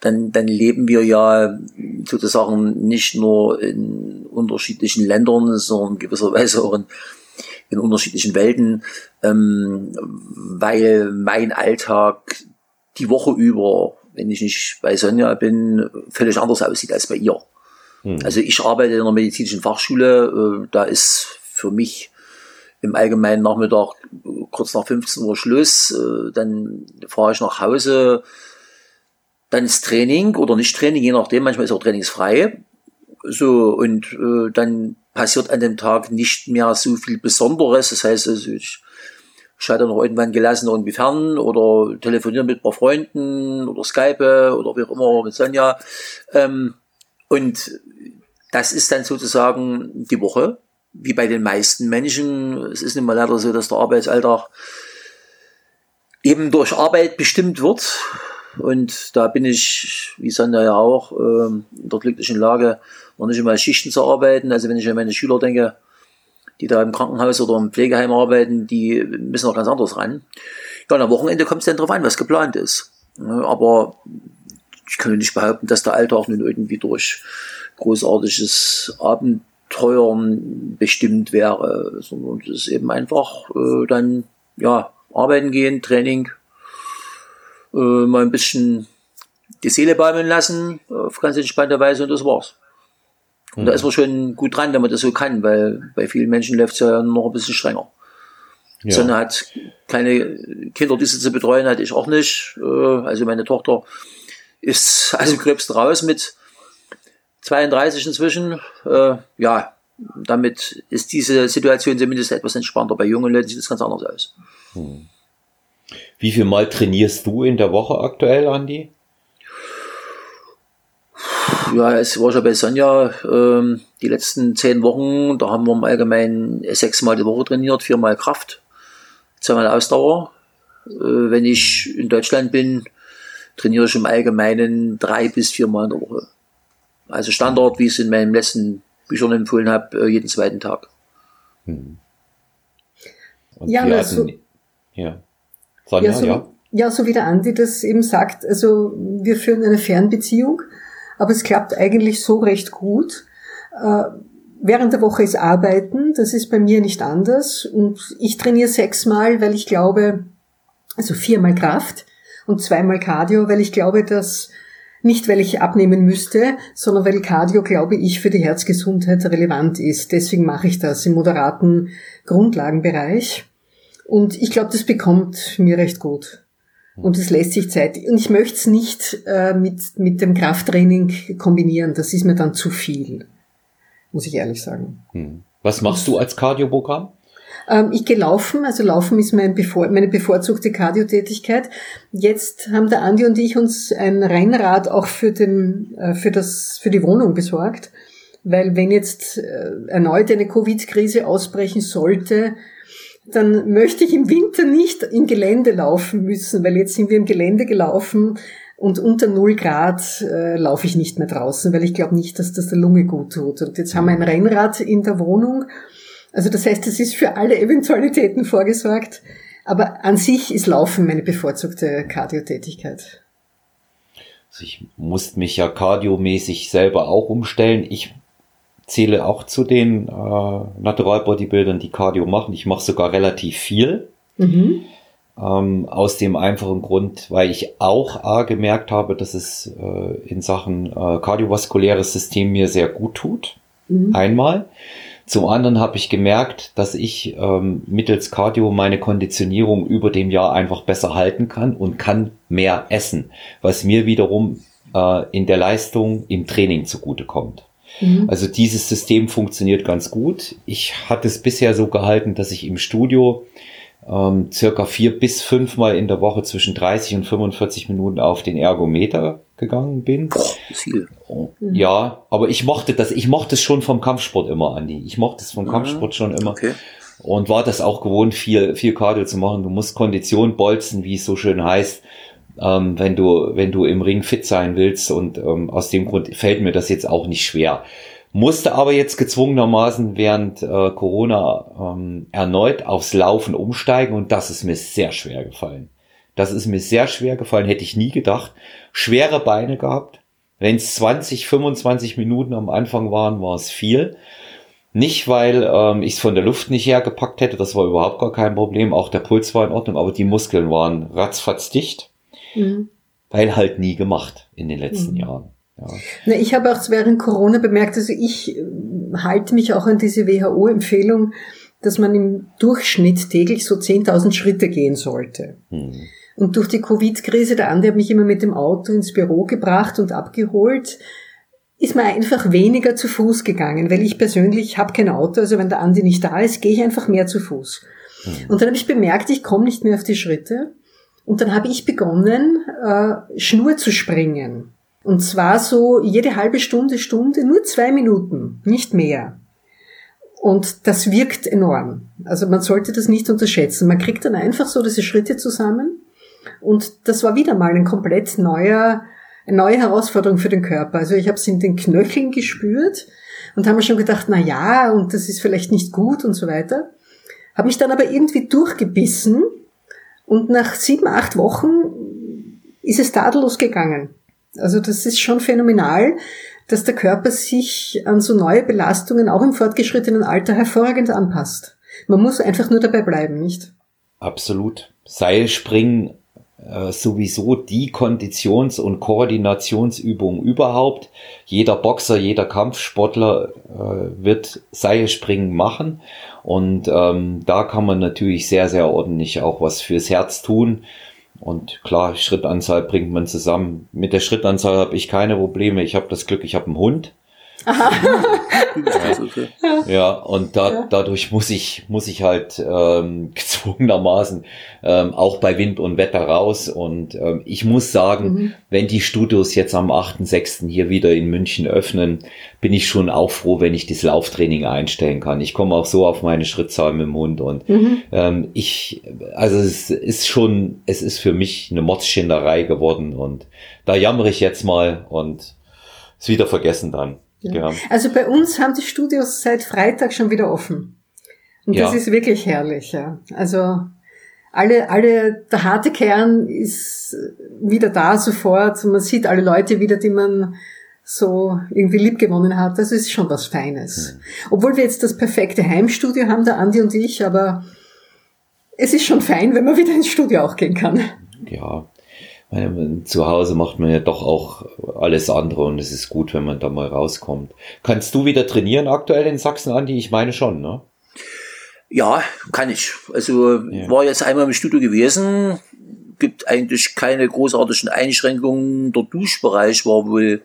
dann, dann leben wir ja sozusagen nicht nur in unterschiedlichen Ländern, sondern gewisserweise auch in, in unterschiedlichen Welten, ähm, weil mein Alltag die Woche über, wenn ich nicht bei Sonja bin, völlig anders aussieht als bei ihr. Hm. Also ich arbeite in einer medizinischen Fachschule, äh, da ist für mich im allgemeinen Nachmittag kurz nach 15 Uhr Schluss, äh, dann fahre ich nach Hause, dann ist Training oder nicht Training, je nachdem, manchmal ist auch trainingsfrei. So, und äh, dann passiert an dem Tag nicht mehr so viel Besonderes. Das heißt, also ich schalte noch irgendwann gelassen irgendwie fern oder telefoniere mit ein paar Freunden oder Skype oder wie auch immer mit Sonja. Ähm, und das ist dann sozusagen die Woche wie bei den meisten Menschen, es ist nicht mal leider so, dass der Arbeitsalltag eben durch Arbeit bestimmt wird. Und da bin ich, wie Sandra ja auch, ähm, in der glücklichen Lage, noch nicht immer Schichten zu arbeiten. Also wenn ich an meine Schüler denke, die da im Krankenhaus oder im Pflegeheim arbeiten, die müssen noch ganz anders ran. Ja, am Wochenende kommt es dann drauf an, was geplant ist. Aber ich kann nicht behaupten, dass der Alltag nun irgendwie durch großartiges Abend Teuern bestimmt wäre, sondern es ist eben einfach äh, dann ja arbeiten gehen, Training, äh, mal ein bisschen die Seele baumeln lassen auf ganz entspannte Weise und das war's. Und mhm. da ist man schon gut dran, wenn man das so kann, weil bei vielen Menschen läuft es ja noch ein bisschen strenger. Ja. Sonne hat kleine Kinder, die sie zu betreuen, hatte ich auch nicht. Äh, also meine Tochter ist also gröbsten raus mit 32 inzwischen. Äh, ja, damit ist diese Situation zumindest etwas entspannter. Bei jungen Leuten sieht es ganz anders aus. Hm. Wie viel Mal trainierst du in der Woche aktuell, Andi? Ja, es war schon bei Sonja ähm, die letzten zehn Wochen, da haben wir im Allgemeinen sechsmal die Woche trainiert, viermal Kraft, zweimal Ausdauer. Äh, wenn ich in Deutschland bin, trainiere ich im Allgemeinen drei bis viermal in der Woche. Also Standard, wie es in meinem letzten Büchern empfohlen habe, äh, jeden zweiten Tag. Hm. ja, hatten, so, ja. Sonja, ja, so, ja. Ja, so wie der Andi das eben sagt, also wir führen eine Fernbeziehung, aber es klappt eigentlich so recht gut. Äh, während der Woche ist Arbeiten, das ist bei mir nicht anders. Und ich trainiere sechsmal, weil ich glaube, also viermal Kraft und zweimal Cardio, weil ich glaube, dass nicht, weil ich abnehmen müsste, sondern weil Cardio, glaube ich, für die Herzgesundheit relevant ist. Deswegen mache ich das im moderaten Grundlagenbereich. Und ich glaube, das bekommt mir recht gut. Und es lässt sich Zeit. Und ich möchte es nicht äh, mit, mit dem Krafttraining kombinieren. Das ist mir dann zu viel. Muss ich ehrlich sagen. Hm. Was machst du als Kardioprogramm? Ähm, ich gehe laufen, also laufen ist mein bevor, meine bevorzugte Kardiotätigkeit. Jetzt haben der Andi und ich uns ein Rennrad auch für, den, äh, für, das, für die Wohnung besorgt, weil wenn jetzt äh, erneut eine Covid-Krise ausbrechen sollte, dann möchte ich im Winter nicht im Gelände laufen müssen, weil jetzt sind wir im Gelände gelaufen und unter null Grad äh, laufe ich nicht mehr draußen, weil ich glaube nicht, dass das der Lunge gut tut. Und jetzt haben wir ein Rennrad in der Wohnung also das heißt, es ist für alle Eventualitäten vorgesorgt, aber an sich ist Laufen meine bevorzugte Kardiotätigkeit. Also ich muss mich ja kardiomäßig selber auch umstellen. Ich zähle auch zu den äh, Natural Bodybuildern, die Cardio machen. Ich mache sogar relativ viel. Mhm. Ähm, aus dem einfachen Grund, weil ich auch A gemerkt habe, dass es äh, in Sachen äh, kardiovaskuläres System mir sehr gut tut. Mhm. Einmal. Zum anderen habe ich gemerkt, dass ich ähm, mittels Cardio meine Konditionierung über dem Jahr einfach besser halten kann und kann mehr essen, was mir wiederum äh, in der Leistung im Training zugutekommt. Mhm. Also dieses System funktioniert ganz gut. Ich hatte es bisher so gehalten, dass ich im Studio ähm, circa vier bis fünfmal in der Woche zwischen 30 und 45 Minuten auf den Ergometer gegangen bin. Boah, viel. Mhm. Ja, aber ich mochte das, ich mochte es schon vom Kampfsport immer, Andi. Ich mochte es vom mhm. Kampfsport schon immer. Okay. und war das auch gewohnt, viel, viel Cardio zu machen. Du musst Kondition bolzen, wie es so schön heißt, ähm, wenn du, wenn du im Ring fit sein willst. Und ähm, aus dem Grund fällt mir das jetzt auch nicht schwer. Musste aber jetzt gezwungenermaßen während äh, Corona ähm, erneut aufs Laufen umsteigen und das ist mir sehr schwer gefallen. Das ist mir sehr schwer gefallen, hätte ich nie gedacht. Schwere Beine gehabt. Wenn es 20, 25 Minuten am Anfang waren, war es viel. Nicht, weil ähm, ich es von der Luft nicht hergepackt hätte, das war überhaupt gar kein Problem. Auch der Puls war in Ordnung, aber die Muskeln waren ratzfatz dicht. Mhm. Weil halt nie gemacht in den letzten mhm. Jahren. Ja. Na, ich habe auch während Corona bemerkt, also ich äh, halte mich auch an diese WHO-Empfehlung, dass man im Durchschnitt täglich so 10.000 Schritte gehen sollte. Mhm. Und durch die Covid-Krise, der andere hat mich immer mit dem Auto ins Büro gebracht und abgeholt, ist man einfach weniger zu Fuß gegangen, weil ich persönlich habe kein Auto, also wenn der Andi nicht da ist, gehe ich einfach mehr zu Fuß. Mhm. Und dann habe ich bemerkt, ich komme nicht mehr auf die Schritte. Und dann habe ich begonnen, äh, Schnur zu springen. Und zwar so jede halbe Stunde, Stunde, nur zwei Minuten, nicht mehr. Und das wirkt enorm. Also man sollte das nicht unterschätzen. Man kriegt dann einfach so diese Schritte zusammen. Und das war wieder mal ein komplett neuer, eine neue Herausforderung für den Körper. Also ich habe es in den Knöcheln gespürt und habe mir schon gedacht, na ja, und das ist vielleicht nicht gut und so weiter. Habe mich dann aber irgendwie durchgebissen und nach sieben, acht Wochen ist es tadellos gegangen. Also das ist schon phänomenal, dass der Körper sich an so neue Belastungen auch im fortgeschrittenen Alter hervorragend anpasst. Man muss einfach nur dabei bleiben, nicht? Absolut. Seilspringen sowieso die Konditions- und Koordinationsübung überhaupt. Jeder Boxer, jeder Kampfsportler äh, wird Seilspringen machen und ähm, da kann man natürlich sehr, sehr ordentlich auch was fürs Herz tun. Und klar, Schrittanzahl bringt man zusammen. Mit der Schrittanzahl habe ich keine Probleme. Ich habe das Glück, ich habe einen Hund. Ja, und da, ja. dadurch muss ich, muss ich halt ähm, gezwungenermaßen ähm, auch bei Wind und Wetter raus. Und ähm, ich muss sagen, mhm. wenn die Studios jetzt am 8.6. hier wieder in München öffnen, bin ich schon auch froh, wenn ich das Lauftraining einstellen kann. Ich komme auch so auf meine Schrittzahl mit dem Hund. Und mhm. ähm, ich, also es ist schon, es ist für mich eine Mordsschinderei geworden. Und da jammere ich jetzt mal und ist wieder vergessen dann. Ja. ja. Also bei uns haben die Studios seit Freitag schon wieder offen. Und das ja. ist wirklich herrlich, ja. Also alle, alle, der harte Kern ist wieder da sofort. Man sieht alle Leute wieder, die man so irgendwie liebgewonnen hat. Das ist schon was Feines. Mhm. Obwohl wir jetzt das perfekte Heimstudio haben, der Andi und ich, aber es ist schon fein, wenn man wieder ins Studio auch gehen kann. Ja, zu Hause macht man ja doch auch alles andere und es ist gut, wenn man da mal rauskommt. Kannst du wieder trainieren aktuell in Sachsen, Andi? Ich meine schon, ne? Ja, kann ich. Also ja. war jetzt einmal im Studio gewesen, gibt eigentlich keine großartigen Einschränkungen. Der Duschbereich war wohl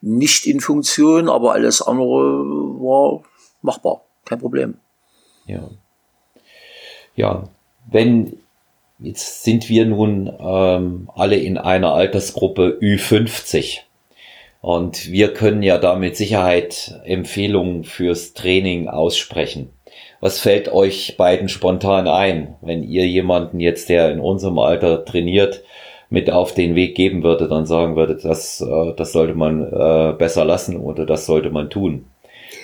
nicht in Funktion, aber alles andere war machbar, kein Problem. Ja. Ja, wenn Jetzt sind wir nun ähm, alle in einer Altersgruppe Ü50. Und wir können ja da mit Sicherheit Empfehlungen fürs Training aussprechen. Was fällt euch beiden spontan ein, wenn ihr jemanden jetzt, der in unserem Alter trainiert, mit auf den Weg geben würde, dann sagen würde, das, äh, das sollte man äh, besser lassen oder das sollte man tun.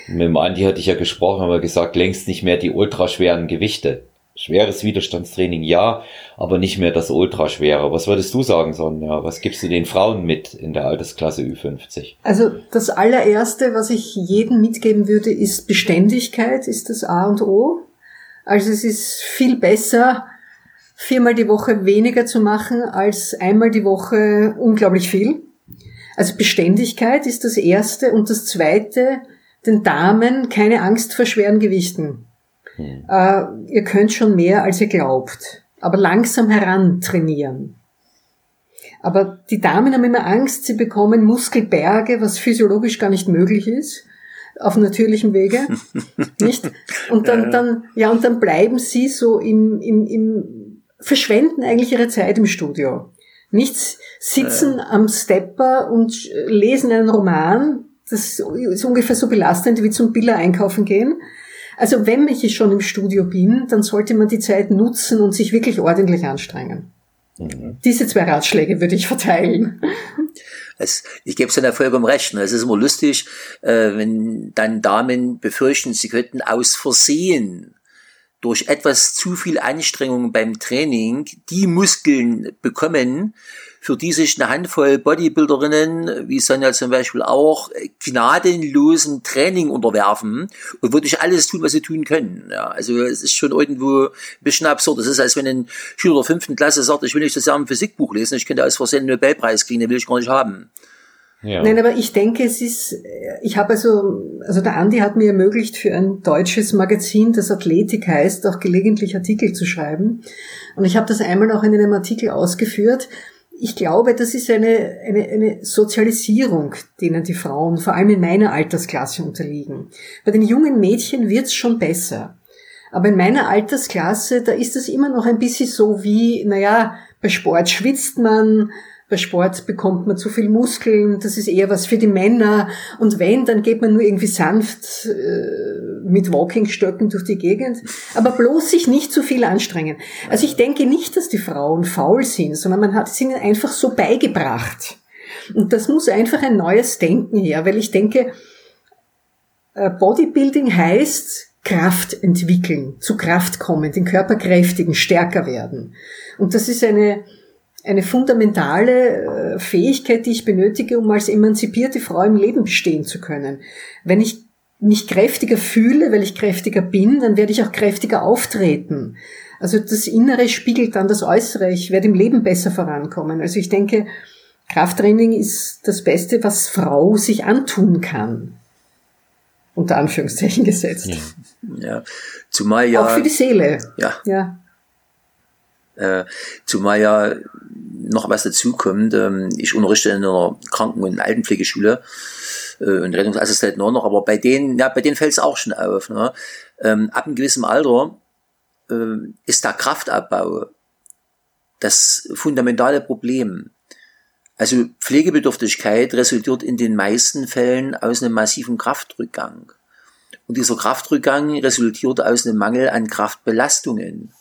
Mit dem Andi hatte ich ja gesprochen, haben wir gesagt, längst nicht mehr die ultraschweren Gewichte. Schweres Widerstandstraining ja, aber nicht mehr das Ultraschwere. Was würdest du sagen, Sonja? Was gibst du den Frauen mit in der Altersklasse Ü50? Also das allererste, was ich jedem mitgeben würde, ist Beständigkeit, ist das A und O. Also es ist viel besser, viermal die Woche weniger zu machen, als einmal die Woche unglaublich viel. Also Beständigkeit ist das erste und das zweite, den Damen keine Angst vor schweren Gewichten. Hm. Äh, ihr könnt schon mehr, als ihr glaubt. Aber langsam heran trainieren. Aber die Damen haben immer Angst, sie bekommen Muskelberge, was physiologisch gar nicht möglich ist, auf natürlichem Wege, nicht? Und dann, dann, ja, und dann bleiben sie so im, im, im, verschwenden eigentlich ihre Zeit im Studio. Nichts sitzen am Stepper und lesen einen Roman, das ist ungefähr so belastend wie zum Biller einkaufen gehen Also wenn ich schon im Studio bin, dann sollte man die Zeit nutzen und sich wirklich ordentlich anstrengen. Mhm. Diese zwei Ratschläge würde ich verteilen. Es, ich gebe es ja vollkommen recht. Ne? Es ist immer lustig, äh, wenn dann Damen befürchten, sie könnten aus Versehen durch etwas zu viel Anstrengung beim Training die Muskeln bekommen, für die sich eine Handvoll Bodybuilderinnen, wie Sonja zum Beispiel auch, gnadenlosen Training unterwerfen und wirklich alles tun, was sie tun können. Ja, also es ist schon irgendwo ein bisschen absurd. Es ist, als wenn ein Schüler der fünften Klasse sagt, ich will nicht das Jahr ein Physikbuch lesen, ich könnte aus Versehen einen Nobelpreis kriegen, den will ich gar nicht haben. Ja. Nein, aber ich denke, es ist, ich habe also, also der Andi hat mir ermöglicht, für ein deutsches Magazin, das Athletik heißt, auch gelegentlich Artikel zu schreiben. Und ich habe das einmal auch in einem Artikel ausgeführt ich glaube, das ist eine, eine, eine Sozialisierung, denen die Frauen vor allem in meiner Altersklasse unterliegen. Bei den jungen Mädchen wird's schon besser. Aber in meiner Altersklasse, da ist es immer noch ein bisschen so wie, naja, bei Sport schwitzt man, bei Sport bekommt man zu viel Muskeln, das ist eher was für die Männer. Und wenn, dann geht man nur irgendwie sanft äh, mit Walkingstöcken durch die Gegend. Aber bloß sich nicht zu viel anstrengen. Also ich denke nicht, dass die Frauen faul sind, sondern man hat es ihnen einfach so beigebracht. Und das muss einfach ein neues Denken her, weil ich denke, äh, Bodybuilding heißt Kraft entwickeln, zu Kraft kommen, den Körper kräftigen, stärker werden. Und das ist eine, eine fundamentale äh, Fähigkeit, die ich benötige, um als emanzipierte Frau im Leben bestehen zu können. Wenn ich mich kräftiger fühle, weil ich kräftiger bin, dann werde ich auch kräftiger auftreten. Also das Innere spiegelt dann das Äußere. Ich werde im Leben besser vorankommen. Also ich denke, Krafttraining ist das Beste, was Frau sich antun kann. Unter Anführungszeichen gesetzt. Ja, ja. zumal ja. Auch für die Seele. Ja. ja. Äh, zumal ja noch was dazukommt. Ähm, ich unterrichte in einer Kranken- und Altenpflegeschule äh, und Rettungsassistenten auch noch, aber bei denen, ja, bei denen fällt es auch schon auf. Ne? Ähm, ab einem gewissen Alter äh, ist der Kraftabbau das fundamentale Problem. Also Pflegebedürftigkeit resultiert in den meisten Fällen aus einem massiven Kraftrückgang. Und dieser Kraftrückgang resultiert aus einem Mangel an Kraftbelastungen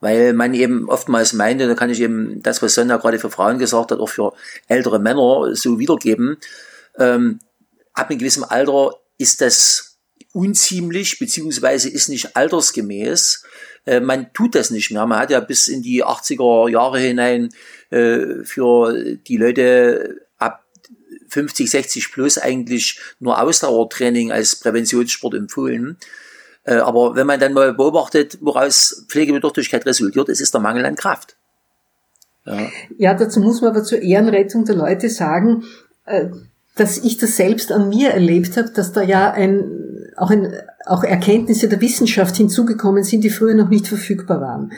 weil man eben oftmals meinte, da kann ich eben das, was Sonja gerade für Frauen gesagt hat, auch für ältere Männer so wiedergeben. Ähm, ab einem gewissen Alter ist das unziemlich, beziehungsweise ist nicht altersgemäß. Äh, man tut das nicht mehr. Man hat ja bis in die 80er Jahre hinein äh, für die Leute ab 50, 60 plus eigentlich nur Ausdauertraining als Präventionssport empfohlen. Äh, aber wenn man dann mal beobachtet, woraus Pflegebedürftigkeit resultiert, es ist der Mangel an Kraft. Ja. ja, dazu muss man aber zur Ehrenrettung der Leute sagen, äh, dass ich das selbst an mir erlebt habe, dass da ja ein, auch, ein, auch Erkenntnisse der Wissenschaft hinzugekommen sind, die früher noch nicht verfügbar waren.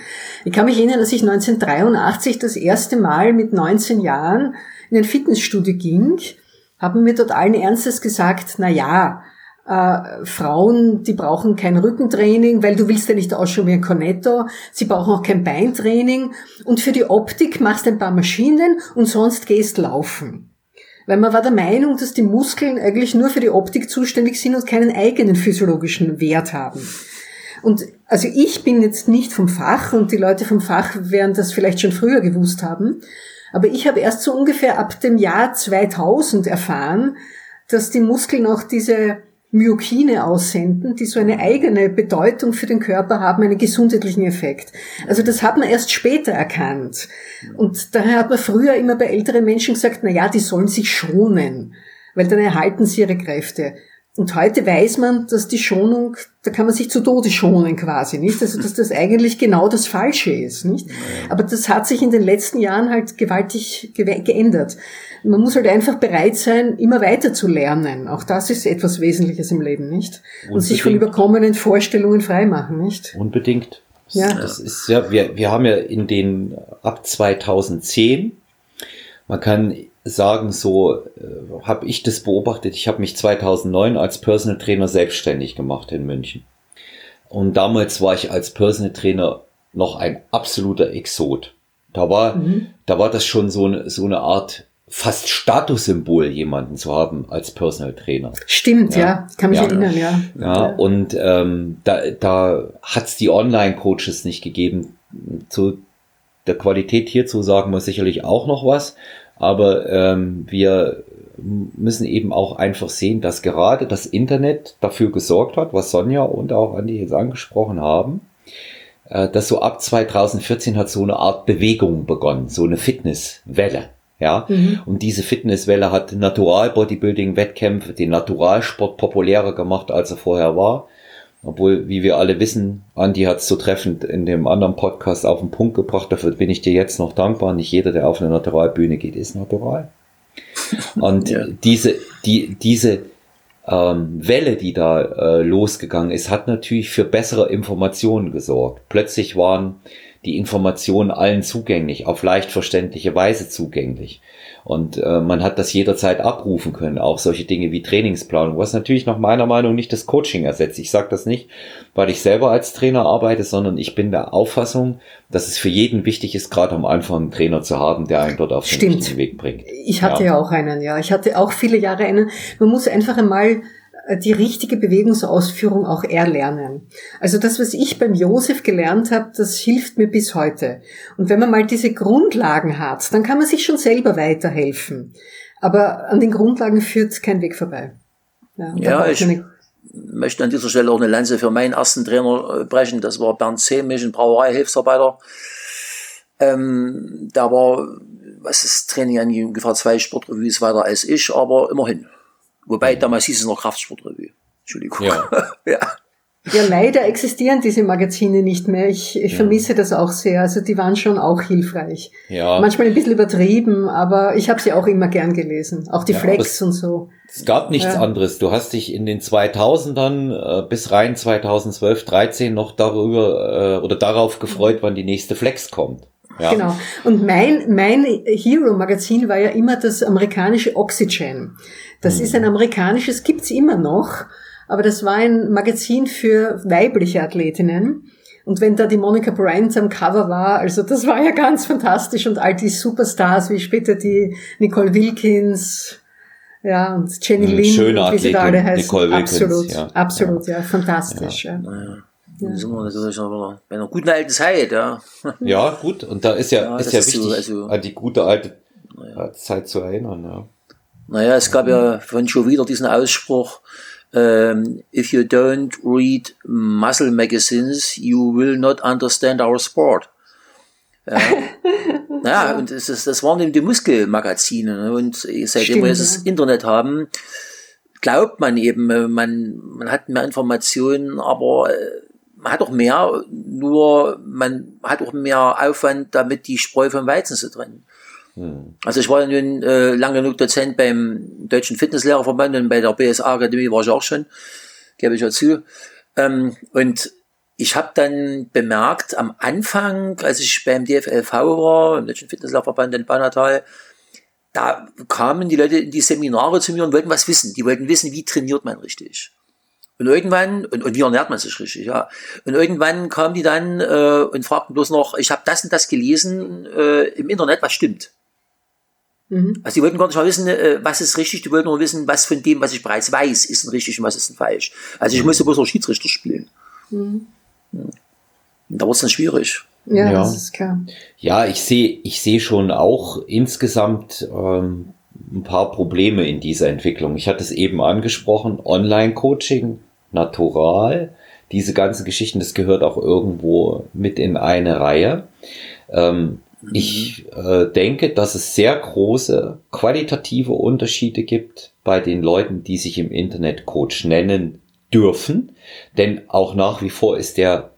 Ich kann mich erinnern, dass ich 1983 das erste Mal mit 19 Jahren in ein Fitnessstudio ging, haben mir dort allen Ernstes gesagt, na ja, äh, Frauen, die brauchen kein Rückentraining, weil du willst ja nicht ausschauen wie ein Cornetto. Sie brauchen auch kein Beintraining. Und für die Optik machst ein paar Maschinen und sonst gehst laufen. Weil man war der Meinung, dass die Muskeln eigentlich nur für die Optik zuständig sind und keinen eigenen physiologischen Wert haben. Und also ich bin jetzt nicht vom Fach und die Leute vom Fach werden das vielleicht schon früher gewusst haben. Aber ich habe erst so ungefähr ab dem Jahr 2000 erfahren, dass die Muskeln auch diese Myokine aussenden, die so eine eigene Bedeutung für den Körper haben, einen gesundheitlichen Effekt. Also das hat man erst später erkannt. Und daher hat man früher immer bei älteren Menschen gesagt, na ja, die sollen sich schonen, weil dann erhalten sie ihre Kräfte. Und heute weiß man, dass die Schonung, da kann man sich zu Tode schonen quasi, nicht? Also, dass das eigentlich genau das Falsche ist, nicht? Aber das hat sich in den letzten Jahren halt gewaltig geändert. Man muss halt einfach bereit sein, immer weiter zu lernen. Auch das ist etwas Wesentliches im Leben, nicht? Und Unbedingt. sich von überkommenen Vorstellungen freimachen, nicht? Unbedingt. Ja. Das ist ja, wir, wir haben ja in den, ab 2010, man kann sagen, so äh, habe ich das beobachtet. Ich habe mich 2009 als Personal Trainer selbstständig gemacht in München. Und damals war ich als Personal Trainer noch ein absoluter Exot. Da war, mhm. da war das schon so eine, so eine Art fast Statussymbol, jemanden zu haben als Personal Trainer. Stimmt, ja, ja. kann mich ja. erinnern, ja. Ja, und ähm, da, da hat es die Online-Coaches nicht gegeben. Zu der Qualität hierzu sagen wir sicherlich auch noch was, aber ähm, wir müssen eben auch einfach sehen, dass gerade das Internet dafür gesorgt hat, was Sonja und auch Andi jetzt angesprochen haben, äh, dass so ab 2014 hat so eine Art Bewegung begonnen, so eine Fitnesswelle. Ja, mhm. und diese Fitnesswelle hat Natural Bodybuilding Wettkämpfe, den Naturalsport populärer gemacht, als er vorher war. Obwohl, wie wir alle wissen, Andi hat es so treffend in dem anderen Podcast auf den Punkt gebracht, dafür bin ich dir jetzt noch dankbar. Nicht jeder, der auf eine Naturalbühne geht, ist natural. Und ja. diese, die, diese ähm, Welle, die da äh, losgegangen ist, hat natürlich für bessere Informationen gesorgt. Plötzlich waren die Informationen allen zugänglich, auf leicht verständliche Weise zugänglich. Und äh, man hat das jederzeit abrufen können, auch solche Dinge wie Trainingsplanung, was natürlich nach meiner Meinung nicht das Coaching ersetzt. Ich sage das nicht, weil ich selber als Trainer arbeite, sondern ich bin der Auffassung, dass es für jeden wichtig ist, gerade am Anfang einen Trainer zu haben, der einen dort auf den Stimmt. richtigen Weg bringt. Ich hatte ja. ja auch einen, ja. Ich hatte auch viele Jahre einen. Man muss einfach einmal die richtige Bewegungsausführung auch erlernen. Also das, was ich beim Josef gelernt habe, das hilft mir bis heute. Und wenn man mal diese Grundlagen hat, dann kann man sich schon selber weiterhelfen. Aber an den Grundlagen führt kein Weg vorbei. Ja, ja ich möchte an dieser Stelle auch eine Lanze für meinen ersten Trainer äh, brechen. Das war Bernd Zehmich, ein Brauerei-Hilfsarbeiter. Ähm, da war, was das Training angeht, ungefähr zwei Sportrevues weiter als ich, aber immerhin. Wobei damals hieß es noch Kraftsportrevue. Entschuldigung. Ja. ja. Ja, leider existieren diese Magazine nicht mehr. Ich, ich ja. vermisse das auch sehr. Also die waren schon auch hilfreich. Ja. Manchmal ein bisschen übertrieben, aber ich habe sie auch immer gern gelesen. Auch die ja, Flex und so. Es gab nichts ja. anderes. Du hast dich in den 2000ern äh, bis rein 2012, 13 noch darüber äh, oder darauf gefreut, wann die nächste Flex kommt. Ja. Genau. Und mein, mein Hero-Magazin war ja immer das amerikanische Oxygen. Das mhm. ist ein amerikanisches, gibt's immer noch, aber das war ein Magazin für weibliche Athletinnen. Und wenn da die Monica Bryant am Cover war, also das war ja ganz fantastisch und all die Superstars, wie später die Nicole Wilkins, ja, und Jenny mhm, Lynn, Schöne Athletin, wie sie da alle heißen. Nicole Wilkins, absolut, ja. absolut, ja, ja fantastisch, ja. ja. Ja. sind wir natürlich noch bei einer guten alten Zeit, ja. Ja, gut. Und da ist ja, ja ist ja wichtig, so, also, an die gute alte ja. Zeit zu erinnern, ja. Naja, es gab ja von schon wieder diesen Ausspruch, um, ähm, if you don't read muscle magazines, you will not understand our sport. Ja. naja, und das, ist, das waren eben die Muskelmagazine. Ne? Und seitdem Stimmt, wir jetzt das Internet haben, glaubt man eben, man, man hat mehr Informationen, aber äh, man hat auch mehr, nur man hat auch mehr Aufwand, damit die Spreu vom Weizen zu trennen. Hm. Also ich war nun äh, lange genug Dozent beim Deutschen Fitnesslehrerverband und bei der BSA Akademie war ich auch schon, gebe ich ja zu. Ähm, und ich habe dann bemerkt, am Anfang, als ich beim DFLV war, im Deutschen Fitnesslehrerverband in Banatal, da kamen die Leute in die Seminare zu mir und wollten was wissen. Die wollten wissen, wie trainiert man richtig. Und irgendwann, und, und wie ernährt man sich richtig, ja. Und irgendwann kamen die dann äh, und fragten bloß noch, ich habe das und das gelesen äh, im Internet, was stimmt. Mhm. Also die wollten gar nicht mal wissen, äh, was ist richtig, die wollten nur wissen, was von dem, was ich bereits weiß, ist denn richtig und was ist denn falsch. Also ich mhm. musste bloß noch Schiedsrichter spielen. Mhm. Und da wurde es dann schwierig. Ja, ja, das ist klar. Ja, ich sehe ich sehe schon auch insgesamt ähm, ein paar Probleme in dieser Entwicklung. Ich hatte es eben angesprochen, Online-Coaching natural. Diese ganzen Geschichten, das gehört auch irgendwo mit in eine Reihe. Ähm, mhm. Ich äh, denke, dass es sehr große qualitative Unterschiede gibt bei den Leuten, die sich im Internet Coach nennen dürfen. Denn auch nach wie vor ist der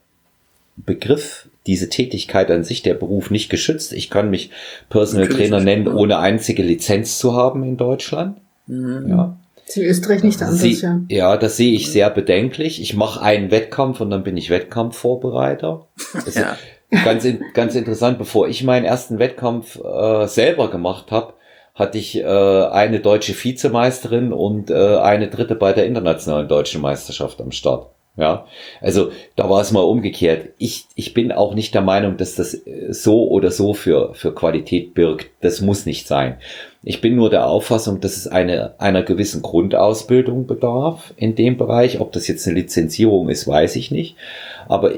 Begriff, diese Tätigkeit an sich, der Beruf nicht geschützt. Ich kann mich Personal Trainer nennen, ohne einzige Lizenz zu haben in Deutschland. Mhm. Ja. Ist in Österreich nicht anders, Sie, ja. Ja, das sehe ich sehr bedenklich. Ich mache einen Wettkampf und dann bin ich Wettkampfvorbereiter. ja. ganz, ganz interessant, bevor ich meinen ersten Wettkampf äh, selber gemacht habe, hatte ich äh, eine deutsche Vizemeisterin und äh, eine dritte bei der internationalen deutschen Meisterschaft am Start. Ja, also da war es mal umgekehrt. Ich, ich bin auch nicht der Meinung, dass das äh, so oder so für, für Qualität birgt. Das muss nicht sein. Ich bin nur der Auffassung, dass es eine, einer gewissen Grundausbildung bedarf in dem Bereich. Ob das jetzt eine Lizenzierung ist, weiß ich nicht. Aber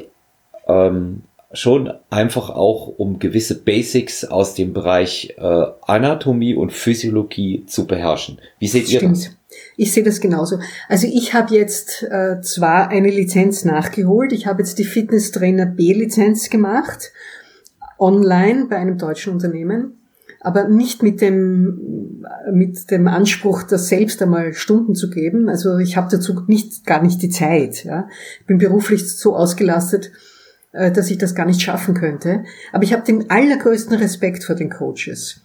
ähm, schon einfach auch, um gewisse Basics aus dem Bereich äh, Anatomie und Physiologie zu beherrschen. Wie seht Stimmt. ihr das? Ich sehe das genauso. Also ich habe jetzt äh, zwar eine Lizenz nachgeholt, ich habe jetzt die Fitnesstrainer B-Lizenz gemacht, online bei einem deutschen Unternehmen, aber nicht mit dem, mit dem Anspruch, das selbst einmal Stunden zu geben. Also ich habe dazu nicht, gar nicht die Zeit. Ja. Ich bin beruflich so ausgelastet, äh, dass ich das gar nicht schaffen könnte. Aber ich habe den allergrößten Respekt vor den Coaches,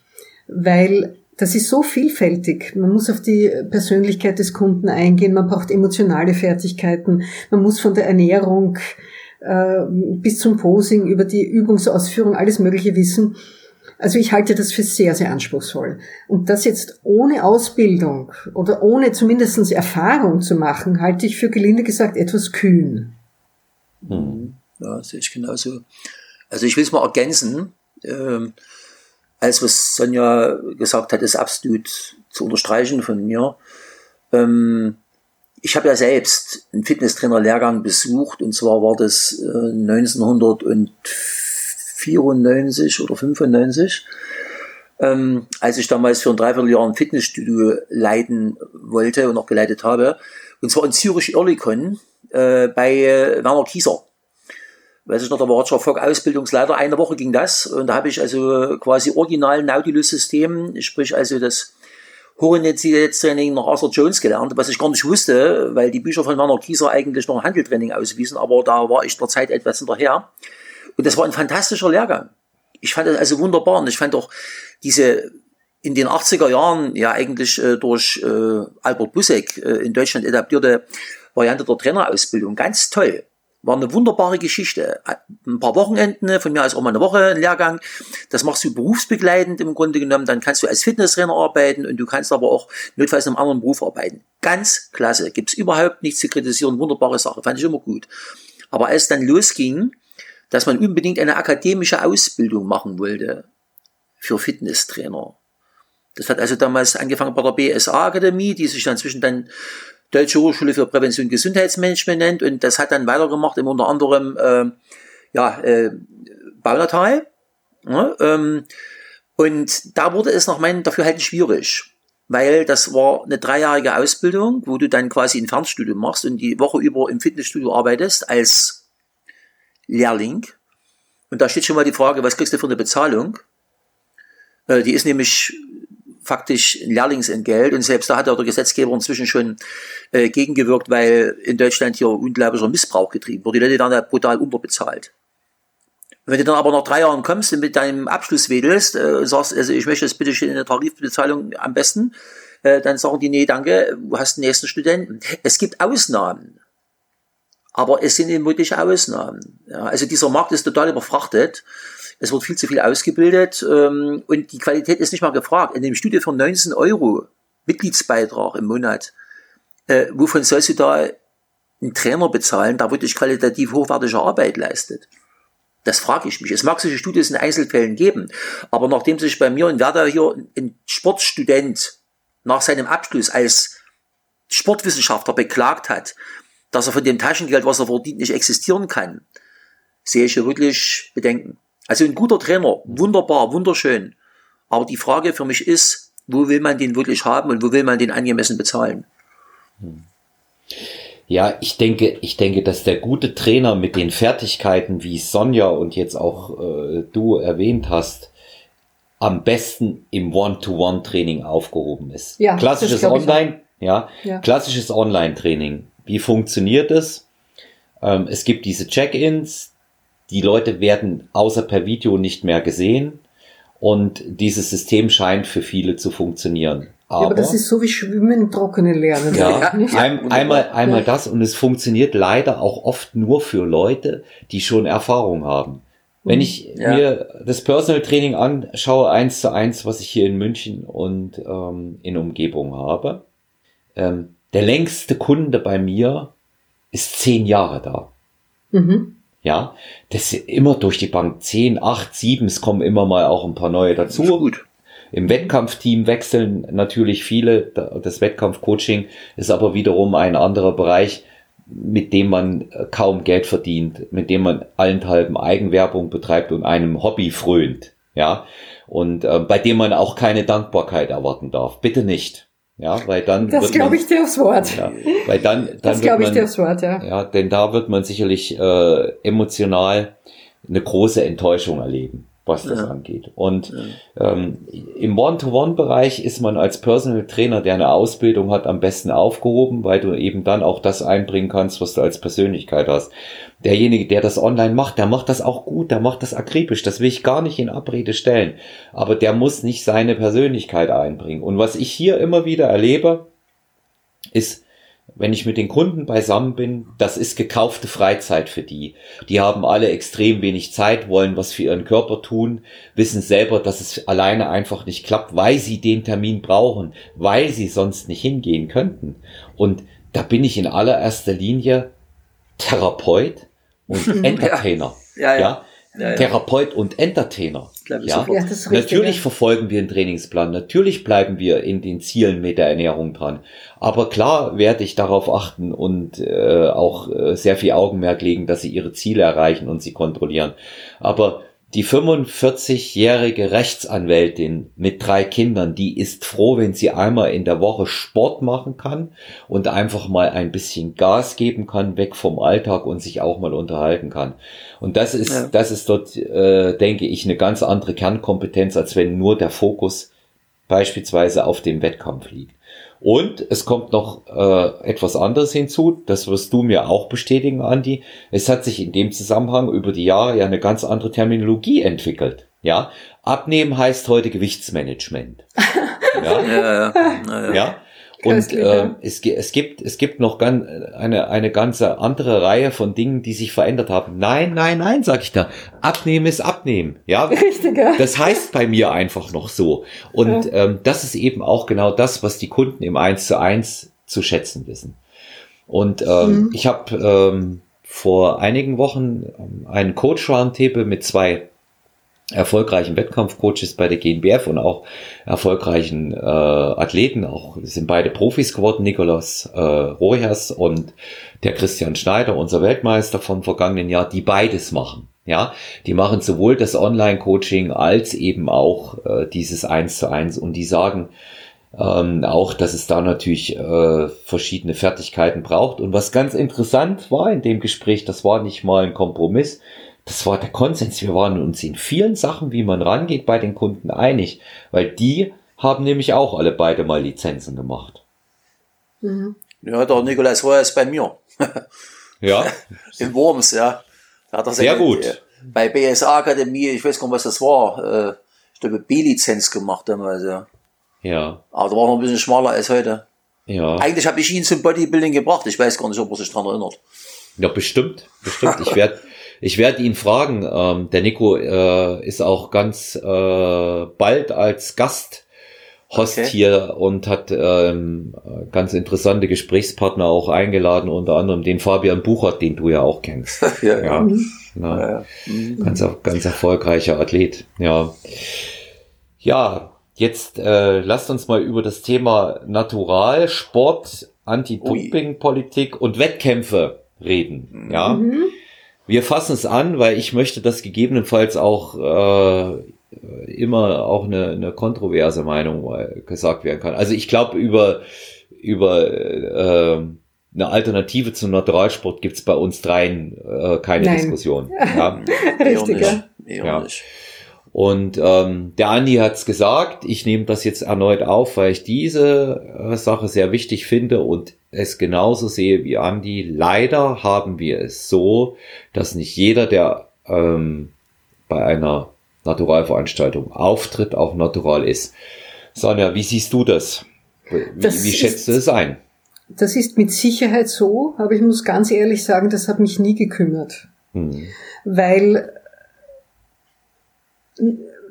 weil das ist so vielfältig. Man muss auf die Persönlichkeit des Kunden eingehen, man braucht emotionale Fertigkeiten, man muss von der Ernährung äh, bis zum Posing über die Übungsausführung alles Mögliche wissen. Also ich halte das für sehr, sehr anspruchsvoll. Und das jetzt ohne Ausbildung oder ohne zumindest Erfahrung zu machen, halte ich für gelinde gesagt etwas kühn. Mhm. Ja, sehe ich genauso. Also ich will es mal ergänzen. Ähm, alles, was Sonja gesagt hat, ist absolut zu unterstreichen von mir. Ähm, ich habe ja selbst einen Fitnesstrainer-Lehrgang besucht und zwar war das äh, 1994 oder 95, ähm, als ich damals für ein Dreivierteljahr ein Fitnessstudio leiten wollte und auch geleitet habe. Und zwar in Zürich-Oerlikon äh, bei äh, Werner Kieser weiß ich noch, da war Roger Fock Ausbildungsleiter, eine Woche ging das und da habe ich also quasi original Nautilus-System, sprich also das Horizontaltraining nach Arthur Jones gelernt, was ich gar nicht wusste, weil die Bücher von Werner Kieser eigentlich noch Handeltraining auswiesen, aber da war ich der Zeit etwas hinterher. Und das war ein fantastischer Lehrgang. Ich fand das also wunderbar und ich fand auch diese in den 80er Jahren ja eigentlich äh, durch äh, Albert Busek äh, in Deutschland etablierte Variante der Trainerausbildung ganz toll. War eine wunderbare Geschichte. Ein paar Wochenenden, von mir aus auch mal eine Woche ein Lehrgang. Das machst du berufsbegleitend im Grunde genommen. Dann kannst du als Fitnesstrainer arbeiten und du kannst aber auch notfalls in einem anderen Beruf arbeiten. Ganz klasse. Gibt's überhaupt nichts zu kritisieren. Wunderbare Sache. Fand ich immer gut. Aber als dann losging, dass man unbedingt eine akademische Ausbildung machen wollte für Fitnesstrainer. Das hat also damals angefangen bei der BSA Akademie, die sich dann zwischen dann Deutsche Hochschule für Prävention und Gesundheitsmanagement nennt und das hat dann weitergemacht, im unter anderem äh, ja, äh, Baunatal. Ja, ähm, und da wurde es nach meinem Dafürhalten schwierig, weil das war eine dreijährige Ausbildung, wo du dann quasi ein Fernstudium machst und die Woche über im Fitnessstudio arbeitest als Lehrling. Und da steht schon mal die Frage, was kriegst du für eine Bezahlung? Äh, die ist nämlich faktisch Lehrlingsentgelt und selbst da hat auch der Gesetzgeber inzwischen schon äh, gegengewirkt, weil in Deutschland hier unglaublicher Missbrauch getrieben wurde. Die Leute werden da brutal unterbezahlt. Wenn du dann aber nach drei Jahren kommst und mit deinem Abschluss wedelst, äh, sagst, also ich möchte das bitte in der Tarifbezahlung am besten, äh, dann sagen die, nee, danke, du hast den nächsten Studenten. Es gibt Ausnahmen. Aber es sind eben wirklich Ausnahmen. Ja, also dieser Markt ist total überfrachtet es wird viel zu viel ausgebildet ähm, und die Qualität ist nicht mal gefragt. In dem Studio für 19 Euro Mitgliedsbeitrag im Monat, äh, wovon sollst du da einen Trainer bezahlen, der wirklich qualitativ hochwertige Arbeit leistet? Das frage ich mich. Es mag solche Studios in Einzelfällen geben, aber nachdem sich bei mir in Werder hier ein Sportstudent nach seinem Abschluss als Sportwissenschaftler beklagt hat, dass er von dem Taschengeld, was er verdient, nicht existieren kann, sehe ich hier wirklich Bedenken. Also ein guter Trainer, wunderbar, wunderschön. Aber die Frage für mich ist, wo will man den wirklich haben und wo will man den angemessen bezahlen? Ja, ich denke, ich denke, dass der gute Trainer mit den Fertigkeiten, wie Sonja und jetzt auch äh, du erwähnt hast, am besten im One-to-One-Training aufgehoben ist. Ja, klassisches Online, ja, ja, klassisches Online-Training. Wie funktioniert es? Ähm, es gibt diese Check-ins, die Leute werden außer per Video nicht mehr gesehen und dieses System scheint für viele zu funktionieren. Aber, ja, aber das ist so wie Schwimmen, trockene Lernen. Ja, ein, einmal, einmal das und es funktioniert leider auch oft nur für Leute, die schon Erfahrung haben. Wenn ich ja. mir das Personal Training anschaue, eins zu eins, was ich hier in München und ähm, in Umgebung habe, ähm, der längste Kunde bei mir ist zehn Jahre da. Mhm. Ja, das ist immer durch die Bank zehn, acht, sieben, es kommen immer mal auch ein paar neue dazu. gut. Im Wettkampfteam wechseln natürlich viele. Das Wettkampfcoaching ist aber wiederum ein anderer Bereich, mit dem man äh, kaum Geld verdient, mit dem man allenthalben Eigenwerbung betreibt und einem Hobby frönt. Ja, und äh, bei dem man auch keine Dankbarkeit erwarten darf. Bitte nicht. Ja, weil dann. Das glaube ich dir aufs Wort. Ja, weil dann, dann das glaube ich dir aufs Wort, ja. Ja, denn da wird man sicherlich äh, emotional eine große Enttäuschung erleben was das ja. angeht. Und ja. ähm, im One-to-One-Bereich ist man als Personal Trainer, der eine Ausbildung hat, am besten aufgehoben, weil du eben dann auch das einbringen kannst, was du als Persönlichkeit hast. Derjenige, der das online macht, der macht das auch gut, der macht das akribisch, das will ich gar nicht in Abrede stellen. Aber der muss nicht seine Persönlichkeit einbringen. Und was ich hier immer wieder erlebe, ist, wenn ich mit den Kunden beisammen bin, das ist gekaufte Freizeit für die. Die haben alle extrem wenig Zeit, wollen was für ihren Körper tun, wissen selber, dass es alleine einfach nicht klappt, weil sie den Termin brauchen, weil sie sonst nicht hingehen könnten. Und da bin ich in allererster Linie Therapeut und Entertainer. ja. ja. ja ja, ja. Therapeut und Entertainer. Ja? ja richtig, natürlich verfolgen wir einen Trainingsplan, natürlich bleiben wir in den Zielen mit der Ernährung dran. Aber klar werde ich darauf achten und äh, auch äh, sehr viel Augenmerk legen, dass sie ihre Ziele erreichen und sie kontrollieren. Aber die 45-jährige Rechtsanwältin mit drei Kindern, die ist froh, wenn sie einmal in der Woche Sport machen kann und einfach mal ein bisschen Gas geben kann, weg vom Alltag und sich auch mal unterhalten kann. Und das ist, ja. das ist dort, äh, denke ich, eine ganz andere Kernkompetenz, als wenn nur der Fokus beispielsweise auf dem Wettkampf liegt. Und es kommt noch äh, etwas anderes hinzu, das wirst du mir auch bestätigen, Andi. Es hat sich in dem Zusammenhang über die Jahre ja eine ganz andere Terminologie entwickelt. Ja, abnehmen heißt heute Gewichtsmanagement. ja, ja, ja. ja. Und äh, es, es, gibt, es gibt noch ganz, eine, eine ganze andere Reihe von Dingen, die sich verändert haben. Nein, nein, nein, sag ich da. Abnehmen ist abnehmen. Ja, Richtig, ja. das heißt bei mir einfach noch so. Und ja. ähm, das ist eben auch genau das, was die Kunden im Eins zu eins zu schätzen wissen. Und ähm, mhm. ich habe ähm, vor einigen Wochen ähm, einen Coach Roundtable mit zwei erfolgreichen Wettkampfcoaches bei der GNBF und auch erfolgreichen äh, Athleten, auch sind beide Profis geworden, Nikolaus äh, Rohers und der Christian Schneider, unser Weltmeister vom vergangenen Jahr, die beides machen. Ja, die machen sowohl das Online-Coaching als eben auch äh, dieses Eins zu eins und die sagen ähm, auch, dass es da natürlich äh, verschiedene Fertigkeiten braucht. Und was ganz interessant war in dem Gespräch, das war nicht mal ein Kompromiss, das war der Konsens. Wir waren uns in vielen Sachen, wie man rangeht, bei den Kunden einig, weil die haben nämlich auch alle beide mal Lizenzen gemacht. Mhm. Ja, der Nikolaus war jetzt bei mir. ja. In Worms, ja. Da hat er Sehr gut. Äh, bei BSA Akademie, ich weiß gar nicht, was das war, äh, ich glaube B-Lizenz gemacht damals, ja. Ja. Aber da war noch ein bisschen schmaler als heute. Ja. Eigentlich habe ich ihn zum Bodybuilding gebracht. Ich weiß gar nicht, ob er sich daran erinnert. Ja, bestimmt, bestimmt. Ich werde ich werde ihn fragen. Ähm, der Nico äh, ist auch ganz äh, bald als Gast Host okay. hier und hat ähm, ganz interessante Gesprächspartner auch eingeladen, unter anderem den Fabian Buchert, den du ja auch kennst. ja, ja. Mhm. Na, ja, ja. Mhm. Ganz, ganz erfolgreicher Athlet. Ja, ja jetzt äh, lasst uns mal über das Thema Natural, Sport, Anti-Doping-Politik und Wettkämpfe reden. Ja. Mhm. Wir fassen es an, weil ich möchte, dass gegebenenfalls auch äh, immer auch eine, eine kontroverse Meinung gesagt werden kann. Also ich glaube, über, über äh, eine Alternative zum Naturalsport gibt's bei uns dreien äh, keine Nein. Diskussion. Ja. Richtig, ja. ja. Und ähm, der Andi hat's gesagt, ich nehme das jetzt erneut auf, weil ich diese äh, Sache sehr wichtig finde und es genauso sehe wie Andi. Leider haben wir es so, dass nicht jeder, der ähm, bei einer Naturalveranstaltung auftritt, auch natural ist. Sonja, wie siehst du das? Wie, das wie schätzt du es ein? Das ist mit Sicherheit so, aber ich muss ganz ehrlich sagen, das hat mich nie gekümmert. Hm. Weil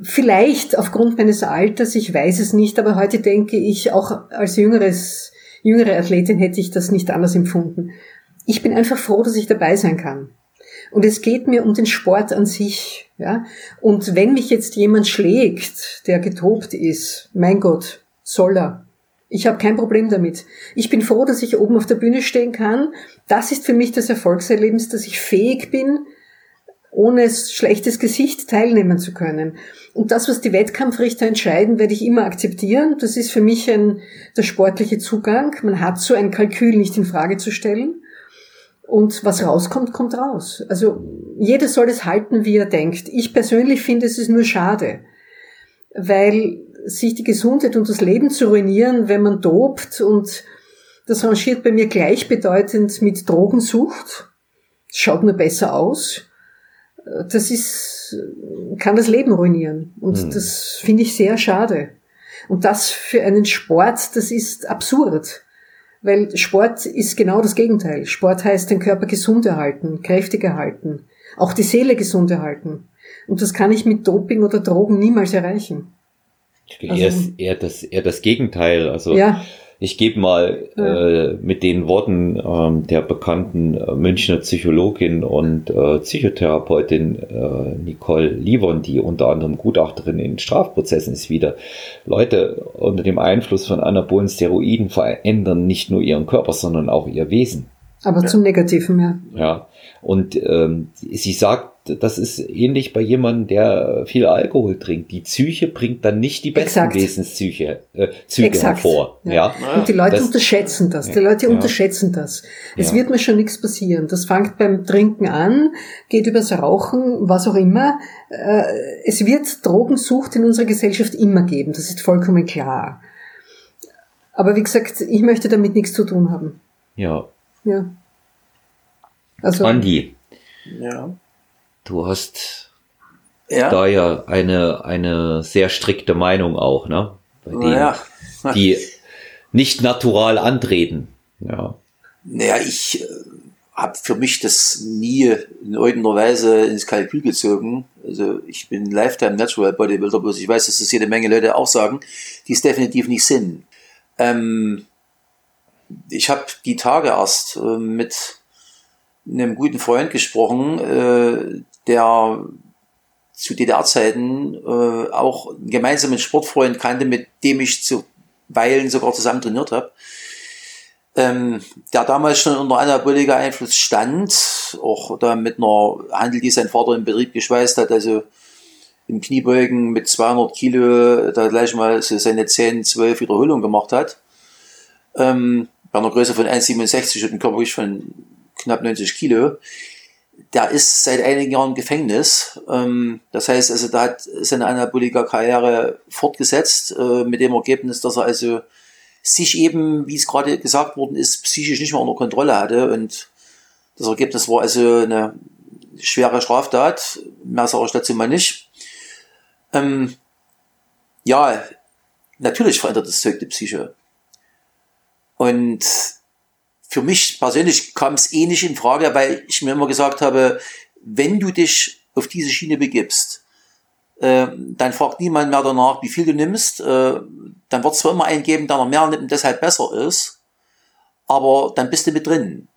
vielleicht aufgrund meines Alters, ich weiß es nicht, aber heute denke ich, auch als jüngeres jüngere Athletin hätte ich das nicht anders empfunden. ich bin einfach froh, dass ich dabei sein kann. Und es geht mir um den Sport an sich, ja. Und wenn mich jetzt jemand schlägt, der getobt ist, mein Gott, soll er. Ich habe kein Problem damit. Ich bin froh, dass ich oben auf der Bühne stehen kann. Das ist für mich das Erfolgserlebnis, dass ich fähig bin, ohne schlechtes Gesicht teilnehmen zu können. Und das, was die Wettkampfrichter entscheiden, werde ich immer akzeptieren. Das ist für mich ein, der sportliche Zugang. Man hat so ein Kalkül nicht in Frage zu stellen. Und was rauskommt, kommt raus. Also jeder soll es halten, wie er denkt. Ich persönlich finde, es ist nur schade, weil sich die Gesundheit und das Leben zu ruinieren, wenn man dopt und das rangiert bei mir gleichbedeutend mit Drogensucht. Schaut nur besser aus. Das ist, kann das Leben ruinieren. Und hm. das finde ich sehr schade. Und das für einen Sport, das ist absurd. Weil Sport ist genau das Gegenteil. Sport heißt den Körper gesund erhalten, kräftig erhalten, auch die Seele gesund erhalten. Und das kann ich mit Doping oder Drogen niemals erreichen. Also, eher, eher, das, eher das Gegenteil. Also ja. Ich gebe mal ja. äh, mit den Worten ähm, der bekannten äh, Münchner Psychologin und äh, Psychotherapeutin äh, Nicole Livon, die unter anderem Gutachterin in Strafprozessen ist, wieder. Leute unter dem Einfluss von anabolen Steroiden verändern nicht nur ihren Körper, sondern auch ihr Wesen. Aber ja. zum Negativen, ja. Ja. Und ähm, sie sagt, das ist ähnlich bei jemandem, der viel Alkohol trinkt. Die Psyche bringt dann nicht die besten Exakt. Wesenszüge äh, Züge Exakt. hervor. Ja. ja. Und die Leute das, unterschätzen das. Die Leute ja. unterschätzen das. Es ja. wird mir schon nichts passieren. Das fängt beim Trinken an, geht übers Rauchen, was auch immer. Äh, es wird Drogensucht in unserer Gesellschaft immer geben. Das ist vollkommen klar. Aber wie gesagt, ich möchte damit nichts zu tun haben. Ja. Ja. Also, Andi. Ja. Du hast ja. da ja eine, eine sehr strikte Meinung auch, ne? Bei denen, ja. die nicht natural antreten. Ja. Naja, ich äh, habe für mich das nie in irgendeiner Weise ins Kalkül gezogen. Also ich bin Lifetime Natural Bodybuilder, bloß ich weiß, dass das jede Menge Leute auch sagen, die es definitiv nicht sind. Ähm, ich habe die Tage erst äh, mit einem guten Freund gesprochen, äh, der zu DDR-Zeiten äh, auch einen gemeinsamen Sportfreund kannte, mit dem ich zuweilen sogar zusammen trainiert habe. Ähm, der damals schon unter anabolika Einfluss stand, auch da mit einer Handel, die sein Vater im Betrieb geschweißt hat, also im Kniebeugen mit 200 Kilo da gleich mal so seine 10, 12 Wiederholungen gemacht hat. Ähm, bei einer Größe von 1,67 und einem Körpergewicht von knapp 90 Kilo. Der ist seit einigen Jahren im Gefängnis. Ähm, das heißt, also da hat seine Anabolika-Karriere fortgesetzt, äh, mit dem Ergebnis, dass er also sich eben, wie es gerade gesagt worden ist, psychisch nicht mehr unter Kontrolle hatte. Und das Ergebnis war also eine schwere Straftat. Mehr sage ich dazu mal nicht. Ähm, ja, natürlich verändert das Zeug die Psyche. Und für mich persönlich kam es eh nicht in Frage, weil ich mir immer gesagt habe, wenn du dich auf diese Schiene begibst, äh, dann fragt niemand mehr danach, wie viel du nimmst. Äh, dann wird es zwar immer einen geben, der noch mehr nimmt und deshalb besser ist, aber dann bist du mit drin.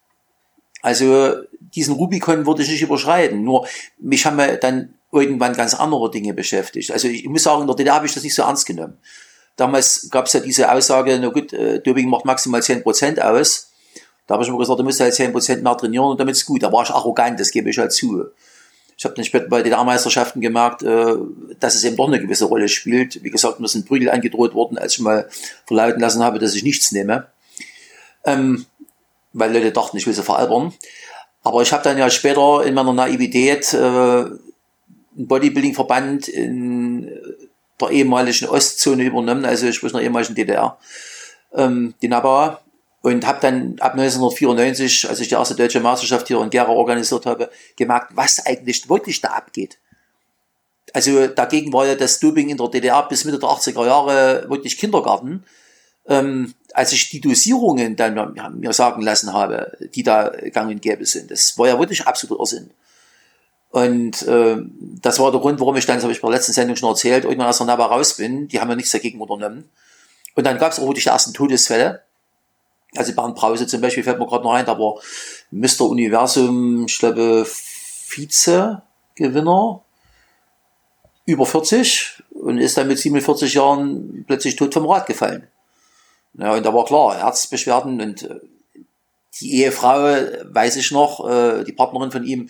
Also diesen Rubikon würde ich nicht überschreiten. Nur mich haben wir dann irgendwann ganz andere Dinge beschäftigt. Also ich, muss sagen, in der DDR habe ich das nicht so ernst genommen. Damals gab es ja diese Aussage, na gut, äh, Doping macht maximal 10% aus. Da habe ich immer gesagt, du musst halt 10% mehr trainieren und damit ist gut. Da war ich arrogant, das gebe ich halt zu. Ich habe dann später bei den A-Meisterschaften gemerkt, äh, dass es eben doch eine gewisse Rolle spielt. Wie gesagt, mir sind Prügel angedroht worden, als ich mal verlauten lassen habe, dass ich nichts nehme. Ähm, weil Leute dachten, ich will sie veralbern. Aber ich habe dann ja später in meiner Naivität äh, einen Bodybuilding-Verband in der ehemaligen Ostzone übernommen, also sprich in der ehemaligen DDR, ähm, die NABA, und habe dann ab 1994, als ich die erste deutsche Meisterschaft hier in Gera organisiert habe, gemerkt, was eigentlich wirklich da abgeht. Also dagegen war ja das Doping in der DDR bis Mitte der 80er Jahre wirklich Kindergarten. Ähm, als ich die Dosierungen dann mir sagen lassen habe, die da gang und gäbe sind, das war ja wirklich absoluter Irrsinn. Und äh, das war der Grund, warum ich dann, das habe ich bei der letzten Sendung schon erzählt, irgendwann aus der NABA raus bin. Die haben ja nichts dagegen unternommen. Und dann gab es auch wirklich die ersten Todesfälle. Also Bernd Brause zum Beispiel fällt mir gerade noch ein, da war Mr. Universum, ich glaube, Vize-Gewinner, über 40 und ist dann mit 47 Jahren plötzlich tot vom Rad gefallen. Ja, und da war klar, Herzbeschwerden und äh, die Ehefrau, weiß ich noch, äh, die Partnerin von ihm,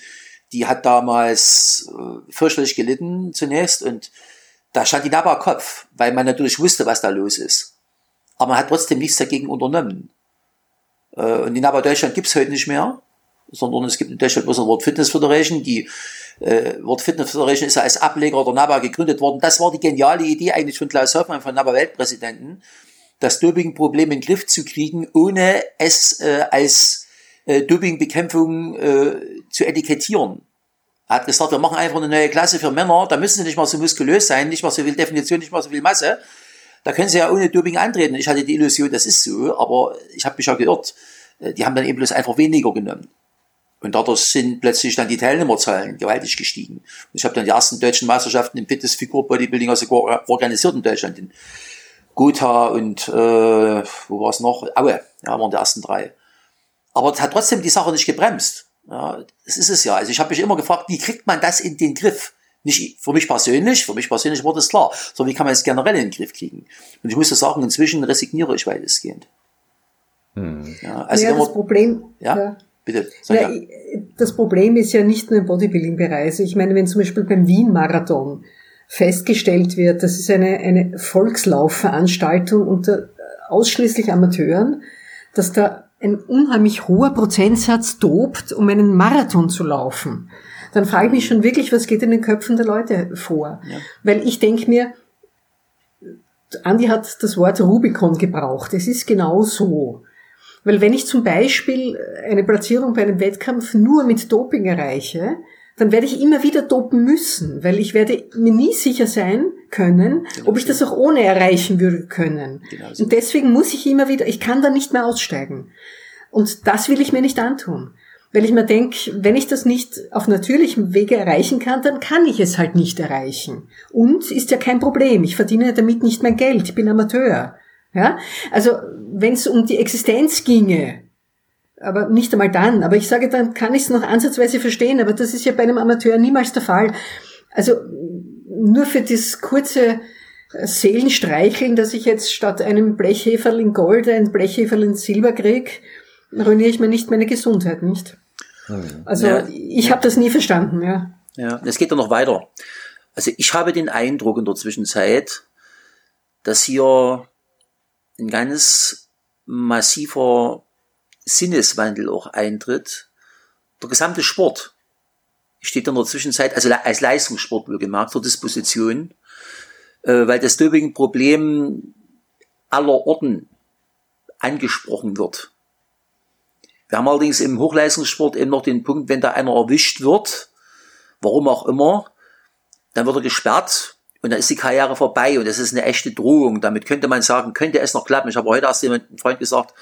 die hat damals äh, fürchterlich gelitten zunächst und da stand die Nabba Kopf, weil man natürlich wusste, was da los ist. Aber man hat trotzdem nichts dagegen unternommen. Und die Nabba Deutschland gibt's heute nicht mehr, sondern es gibt in Deutschland bloß eine World Fitness Federation, die äh, World Fitness Federation ist ja als Ableger der NABA gegründet worden. Das war die geniale Idee eigentlich von Klaus Hoffmann, von NABA Weltpräsidenten, das Dopingproblem in den Griff zu kriegen, ohne es äh, als äh, Dopingbekämpfung äh, zu etikettieren. Er hat gesagt, wir machen einfach eine neue Klasse für Männer, da müssen sie nicht mal so muskulös sein, nicht mal so viel Definition, nicht mal so viel Masse. Da können sie ja ohne Doping antreten. Ich hatte die Illusion, das ist so, aber ich habe mich ja geirrt. Äh, die haben dann eben bloß einfach weniger genommen. Und dadurch sind plötzlich dann die Teilnehmerzahlen gewaltig gestiegen. Und ich habe dann die ersten deutschen Meisterschaften im Fitness-Figur Bodybuilding also organisiert in Deutschland. In Gotha und äh, wo war es noch? Aue, ja, waren die ersten drei. Aber es hat trotzdem die Sache nicht gebremst. Ja, das ist es ja. Also ich habe mich immer gefragt, wie kriegt man das in den Griff? Nicht für mich persönlich, für mich persönlich wurde es klar, sondern wie kann man es generell in den Griff kriegen? Und ich muss sagen, inzwischen resigniere ich weitestgehend. Hm. Ja, also ja, das Problem, ja, ja. bitte. Ja, das Problem ist ja nicht nur im Bodybuilding-Bereich. Also ich meine, wenn zum Beispiel beim Wien-Marathon festgestellt wird, das ist eine, eine Volkslaufveranstaltung unter ausschließlich Amateuren, dass da ein unheimlich hoher Prozentsatz dopt, um einen Marathon zu laufen. Dann frage ich mich schon wirklich, was geht in den Köpfen der Leute vor? Ja. Weil ich denke mir, Andi hat das Wort Rubicon gebraucht. Es ist genau so. Weil wenn ich zum Beispiel eine Platzierung bei einem Wettkampf nur mit Doping erreiche, dann werde ich immer wieder dopen müssen, weil ich werde mir nie sicher sein können, genau ob ich das auch ohne erreichen würde können. Genau Und deswegen muss ich immer wieder, ich kann da nicht mehr aussteigen. Und das will ich mir nicht antun. Weil ich mir denke, wenn ich das nicht auf natürlichem Wege erreichen kann, dann kann ich es halt nicht erreichen. Und ist ja kein Problem. Ich verdiene damit nicht mein Geld. Ich bin Amateur. Ja? Also, wenn es um die Existenz ginge, aber nicht einmal dann. Aber ich sage, dann kann ich es noch ansatzweise verstehen, aber das ist ja bei einem Amateur niemals der Fall. Also nur für das kurze Seelenstreicheln, dass ich jetzt statt einem Blechheferl in Gold ein Blechheferl in Silber kriege, ruiniere ich mir nicht meine Gesundheit, nicht? Also ja, ich ja. habe das nie verstanden, ja. Ja, es geht ja noch weiter. Also ich habe den Eindruck in der Zwischenzeit, dass hier ein ganz massiver Sinneswandel auch eintritt. Der gesamte Sport steht in der Zwischenzeit, also als Leistungssport wohlgemerkt, zur Disposition, äh, weil das Doping-Problem aller Orten angesprochen wird. Wir haben allerdings im Hochleistungssport eben noch den Punkt, wenn da einer erwischt wird, warum auch immer, dann wird er gesperrt und dann ist die Karriere vorbei und das ist eine echte Drohung. Damit könnte man sagen, könnte es noch klappen. Ich habe heute erst jemand, einen Freund gesagt,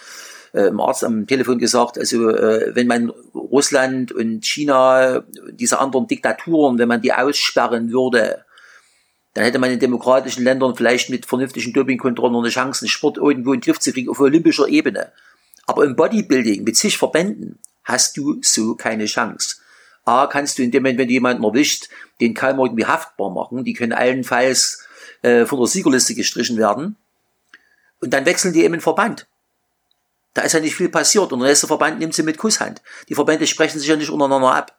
äh, im Arzt am Telefon gesagt, also äh, wenn man Russland und China, diese anderen Diktaturen, wenn man die aussperren würde, dann hätte man in demokratischen Ländern vielleicht mit vernünftigen Dopingkontrollen eine Chance, den Sport irgendwo in den Griff zu kriegen auf olympischer Ebene. Aber im Bodybuilding mit sich Verbänden hast du so keine Chance. A, kannst du in dem Moment, wenn du jemanden erwischt, den kaum irgendwie haftbar machen. Die können allenfalls äh, von der Siegerliste gestrichen werden. Und dann wechseln die eben in Verband. Da ist ja nicht viel passiert und der nächste Verband nimmt sie mit Kusshand. Die Verbände sprechen sich ja nicht untereinander ab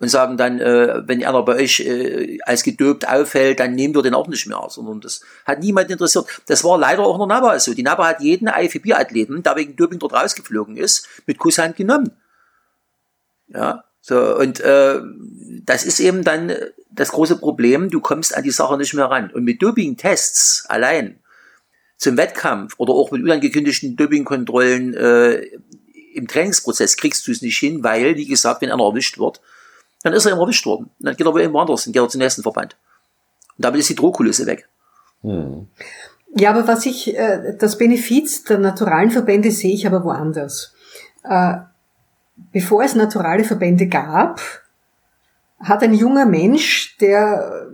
und sagen dann, äh, wenn einer bei euch äh, als gedopt auffällt, dann nehmen wir den auch nicht mehr, sondern das hat niemand interessiert. Das war leider auch in der NABA so. Die NABA hat jeden IFBB-Athleten, der wegen Doping dort rausgeflogen ist, mit Kusshand genommen. Ja, so, und äh, das ist eben dann das große Problem, du kommst an die Sache nicht mehr ran. Und mit Doping-Tests allein zum Wettkampf oder auch mit unangekündigten Dopingkontrollen äh, im Trainingsprozess kriegst du es nicht hin, weil, wie gesagt, wenn einer erwischt wird, dann ist er immer erwischt worden. Dann geht er wieder irgendwo anders, dann geht er zum nächsten Verband. Und damit ist die Drohkulisse weg. Hm. Ja, aber was ich, äh, das Benefiz der naturalen Verbände sehe ich aber woanders. Äh, bevor es naturale Verbände gab, hat ein junger Mensch, der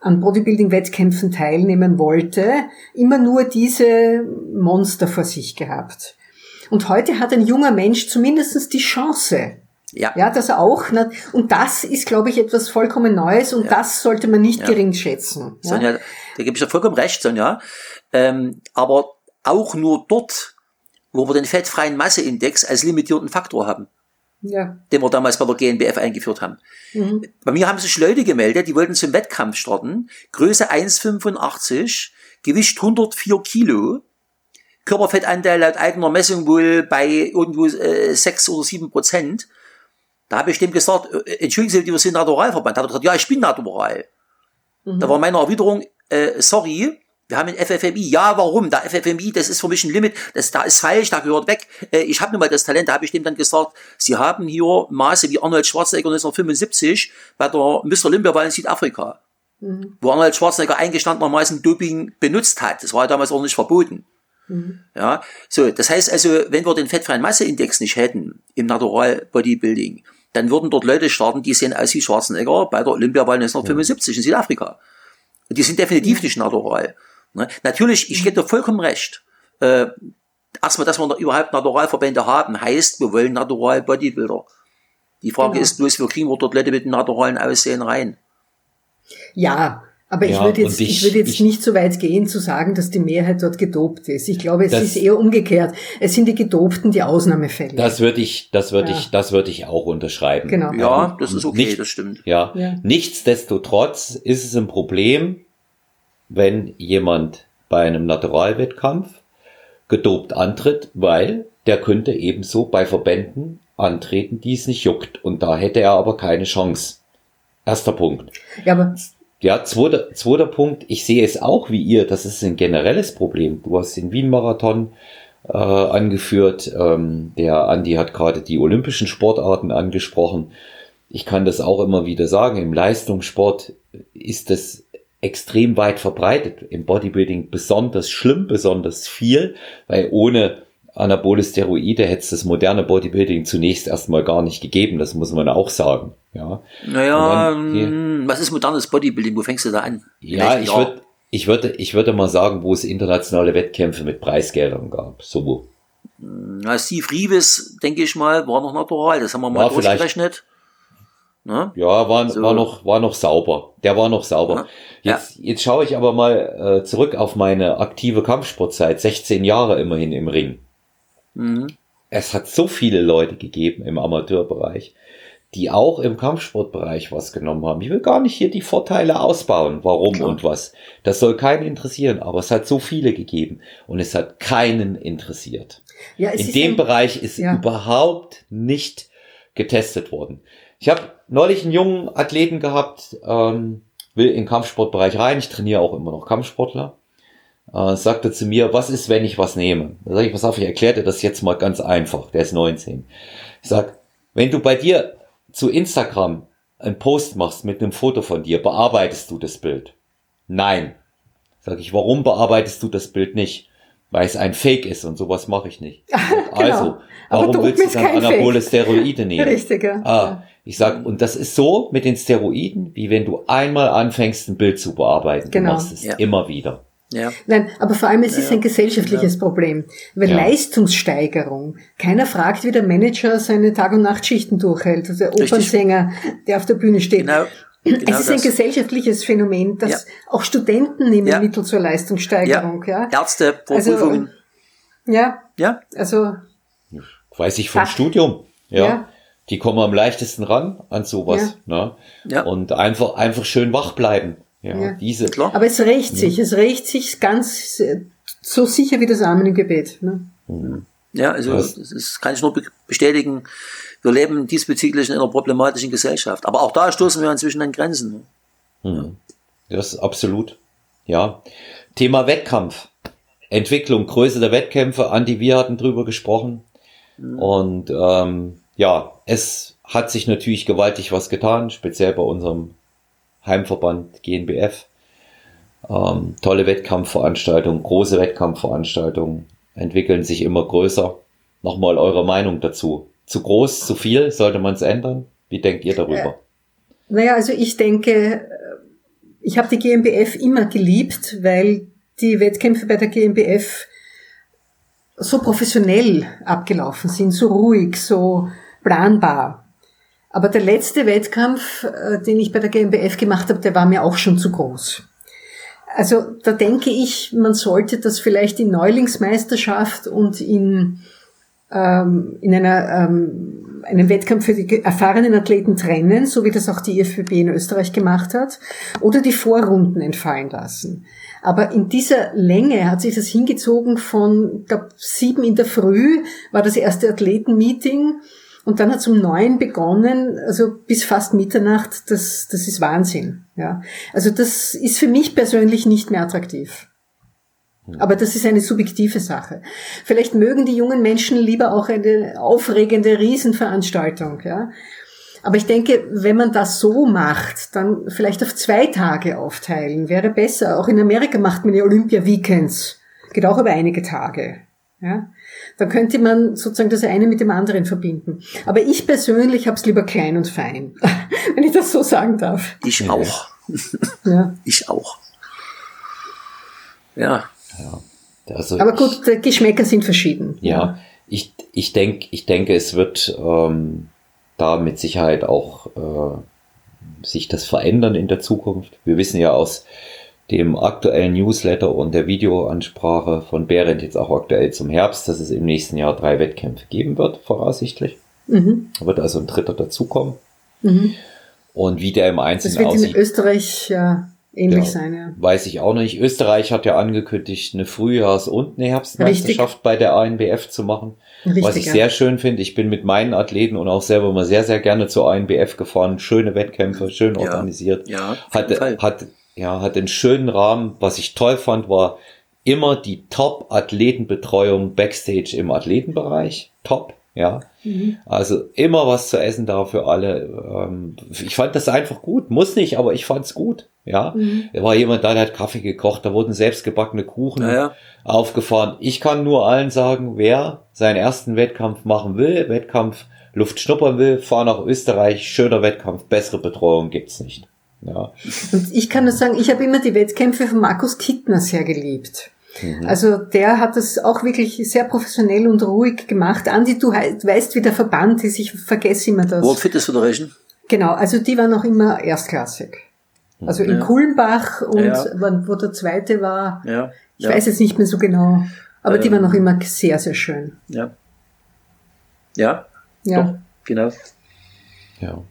an Bodybuilding-Wettkämpfen teilnehmen wollte, immer nur diese Monster vor sich gehabt. Und heute hat ein junger Mensch zumindestens die Chance, ja. ja, dass er auch, und das ist, glaube ich, etwas vollkommen Neues und ja. das sollte man nicht ja. gering schätzen. Ja? Sonja, da gebe ich ja vollkommen recht, Sonja. Ähm, aber auch nur dort, wo wir den fettfreien Masseindex als limitierenden Faktor haben. Ja. Den wir damals bei der GNBF eingeführt haben. Mhm. Bei mir haben sich Leute gemeldet, die wollten zum Wettkampf starten. Größe 1,85, Gewicht 104 Kilo, Körperfettanteil laut eigener Messung wohl bei irgendwo äh, 6 oder 7 Prozent. Da habe ich dem gesagt, äh, entschuldigen Sie, wir sind Naturalverband. Da hat er gesagt, ja, ich bin natural. Mhm. Da war meine Erwiderung, äh, sorry, wir haben ein FFMI. Ja, warum? Der FFMI, das ist für mich ein Limit. Das, da ist falsch, da gehört weg. Äh, ich habe nun mal das Talent. Da habe ich dem dann gesagt, Sie haben hier Maße wie Arnold Schwarzenegger 1975 bei der Mr. Olympia in Südafrika. Mhm. Wo Arnold Schwarzenegger eingestandenermaßen Doping benutzt hat. Das war ja damals auch nicht verboten. Mhm. Ja, so, das heißt also, wenn wir den fettfreien Masseindex nicht hätten im Natural Bodybuilding, dann würden dort Leute starten, die sehen aus wie Schwarzenegger bei der Olympiawahl 1975 in Südafrika. Und die sind definitiv nicht natural. Ne? Natürlich, ich gebe dir vollkommen recht. Äh, erstmal, dass wir überhaupt Naturalverbände haben, heißt, wir wollen Natural Bodybuilder. Die Frage genau. ist bloß, wir kriegen wir dort Leute mit dem naturalen Aussehen rein. Ja, aber ich ja, würde jetzt, ich, ich würde jetzt ich, nicht so weit gehen zu sagen, dass die Mehrheit dort gedopt ist. Ich glaube, es das, ist eher umgekehrt. Es sind die Gedopten die Ausnahmefälle. Das würde ich, das würde ja. ich, das würde ich auch unterschreiben. Genau. Ja, das ist okay, Nicht, das stimmt. Ja. ja. Nichtsdestotrotz ist es ein Problem, wenn jemand bei einem Naturalwettkampf gedopt antritt, weil der könnte ebenso bei Verbänden antreten, die es nicht juckt. Und da hätte er aber keine Chance. Erster Punkt. Ja, aber ja, zweiter, zweiter Punkt, ich sehe es auch wie ihr, das ist ein generelles Problem. Du hast den Wien-Marathon äh, angeführt, ähm, der Andi hat gerade die olympischen Sportarten angesprochen. Ich kann das auch immer wieder sagen, im Leistungssport ist das extrem weit verbreitet, im Bodybuilding besonders schlimm, besonders viel, weil ohne Anabole Steroide hätte es das moderne Bodybuilding zunächst erstmal gar nicht gegeben, das muss man auch sagen. Ja. Naja, dann, hm, was ist modernes Bodybuilding? Wo fängst du da an? ja, ich würde, ich würde, ich würde mal sagen, wo es internationale Wettkämpfe mit Preisgeldern gab. So. Na, Steve Reeves, denke ich mal, war noch natural. Das haben wir mal war durchgerechnet. Ne? Ja, war, so. war noch, war noch sauber. Der war noch sauber. Ja. Jetzt, ja. jetzt schaue ich aber mal äh, zurück auf meine aktive Kampfsportzeit. 16 Jahre immerhin im Ring. Mhm. Es hat so viele Leute gegeben im Amateurbereich, die auch im Kampfsportbereich was genommen haben. Ich will gar nicht hier die Vorteile ausbauen, warum Klar. und was. Das soll keinen interessieren, aber es hat so viele gegeben und es hat keinen interessiert. Ja, In dem ein, Bereich ist ja. überhaupt nicht getestet worden. Ich habe neulich einen jungen Athleten gehabt, ähm, will in den Kampfsportbereich rein. Ich trainiere auch immer noch Kampfsportler äh, sagte zu mir, was ist, wenn ich was nehme? Da sage ich, pass auf, ich erkläre dir das jetzt mal ganz einfach. Der ist 19. Ich sag, wenn du bei dir zu Instagram einen Post machst mit einem Foto von dir, bearbeitest du das Bild? Nein. Sag ich, warum bearbeitest du das Bild nicht? Weil es ein Fake ist und sowas mache ich nicht. genau. Also, warum willst du dann anabole Steroide nehmen? Richtig, ja. Ah, ich sag, und das ist so mit den Steroiden, wie wenn du einmal anfängst, ein Bild zu bearbeiten. Genau. Du machst es ja. immer wieder. Ja. Nein, aber vor allem es ja, ist ein gesellschaftliches ja. Problem, weil ja. Leistungssteigerung. Keiner fragt, wie der Manager seine Tag- und Nachtschichten durchhält, also der Opernsänger, der auf der Bühne steht. Genau. Genau es ist das. ein gesellschaftliches Phänomen, dass auch Studenten nehmen Mittel zur Leistungssteigerung. Ja. Ärzte. Also, ja. Ja. Also. Weiß ich vom Ach. Studium. Ja. Die kommen am leichtesten ran an sowas. Ne? Ja. Und einfach, einfach schön wach bleiben. Ja, ja. diese. Klar. Aber es rächt sich, ja. es rächt sich ganz so sicher wie das Amen im Gebet. Ne? Mhm. Ja, also Was? das kann ich nur bestätigen. Wir leben diesbezüglich in einer problematischen Gesellschaft. Aber auch da stoßen wir inzwischen an Grenzen. Mhm. Das ist absolut. Ja. Thema Wettkampf. Entwicklung, Größe der Wettkämpfe. Andi, wir hatten drüber gesprochen. Mhm. Und ähm, ja, es hat sich natürlich gewaltig was getan, speziell bei unserem Heimverband GNBF. Ähm, tolle Wettkampfveranstaltungen, große Wettkampfveranstaltungen entwickeln sich immer größer. Nochmal eure Meinung dazu. Zu groß, zu viel? Sollte man es ändern? Wie denkt ihr darüber? Äh, naja, also ich denke, ich habe die GmbF immer geliebt, weil die Wettkämpfe bei der GmbF so professionell abgelaufen sind, so ruhig, so planbar. Aber der letzte Wettkampf, äh, den ich bei der GmbF gemacht habe, der war mir auch schon zu groß. Also da denke ich, man sollte das vielleicht in Neulingsmeisterschaft und in, ähm, in einer, ähm, einem Wettkampf für die erfahrenen Athleten trennen, so wie das auch die IFBB in Österreich gemacht hat, oder die Vorrunden entfallen lassen. Aber in dieser Länge hat sich das hingezogen von, glaube sieben in der Früh war das erste Athletenmeeting und dann hat es um neun begonnen, also bis fast Mitternacht, das, das ist Wahnsinn. Ja. Also das ist für mich persönlich nicht mehr attraktiv. Aber das ist eine subjektive Sache. Vielleicht mögen die jungen Menschen lieber auch eine aufregende Riesenveranstaltung. Ja. Aber ich denke, wenn man das so macht, dann vielleicht auf zwei Tage aufteilen, wäre besser. Auch in Amerika macht man ja Olympia-Weekends. Geht auch über einige Tage. Ja? Dann könnte man sozusagen das eine mit dem anderen verbinden. Aber ich persönlich habe es lieber klein und fein, wenn ich das so sagen darf. Ich auch. Ja. Ich auch. Ja. ja. Also Aber gut, ich, Geschmäcker sind verschieden. Ja, ja. ich, ich, denk, ich denke, es wird ähm, da mit Sicherheit auch äh, sich das verändern in der Zukunft. Wir wissen ja aus dem aktuellen Newsletter und der Videoansprache von Behrendt jetzt auch aktuell zum Herbst, dass es im nächsten Jahr drei Wettkämpfe geben wird, voraussichtlich. Mhm. Da wird also ein dritter dazukommen. Mhm. Und wie der im Einzelnen aussieht. Das wird in Österreich ja ähnlich ja, sein, ja. Weiß ich auch nicht. Österreich hat ja angekündigt, eine Frühjahrs- und eine Herbstmeisterschaft Richtig. bei der ANBF zu machen. Richtig, was ich ja. sehr schön finde. Ich bin mit meinen Athleten und auch selber immer sehr, sehr gerne zur ANBF gefahren. Schöne Wettkämpfe, schön organisiert. Ja, hatte, hat, ja, hat einen schönen Rahmen. Was ich toll fand, war immer die Top-Athletenbetreuung Backstage im Athletenbereich. Top, ja. Mhm. Also immer was zu essen da für alle. Ähm, ich fand das einfach gut. Muss nicht, aber ich fand's gut. Ja. Mhm. Da war jemand da, der hat Kaffee gekocht, da wurden selbstgebackene Kuchen ja, aufgefahren. Ich kann nur allen sagen, wer seinen ersten Wettkampf machen will, Wettkampf Luft schnuppern will, fahr nach Österreich, schöner Wettkampf, bessere Betreuung gibt's nicht. Ja. Und ich kann nur sagen, ich habe immer die Wettkämpfe von Markus Kittner sehr geliebt. Mhm. Also der hat das auch wirklich sehr professionell und ruhig gemacht. Andi, du weißt, wie der Verband ist, ich vergesse immer das. World Fitness Federation? Genau, also die waren auch immer erstklassig. Also in ja. Kulmbach und ja. wo der zweite war, ja. ich weiß jetzt nicht mehr so genau, aber ähm, die waren auch immer sehr, sehr schön. Ja. Ja. Ja. Doch, genau. Ja.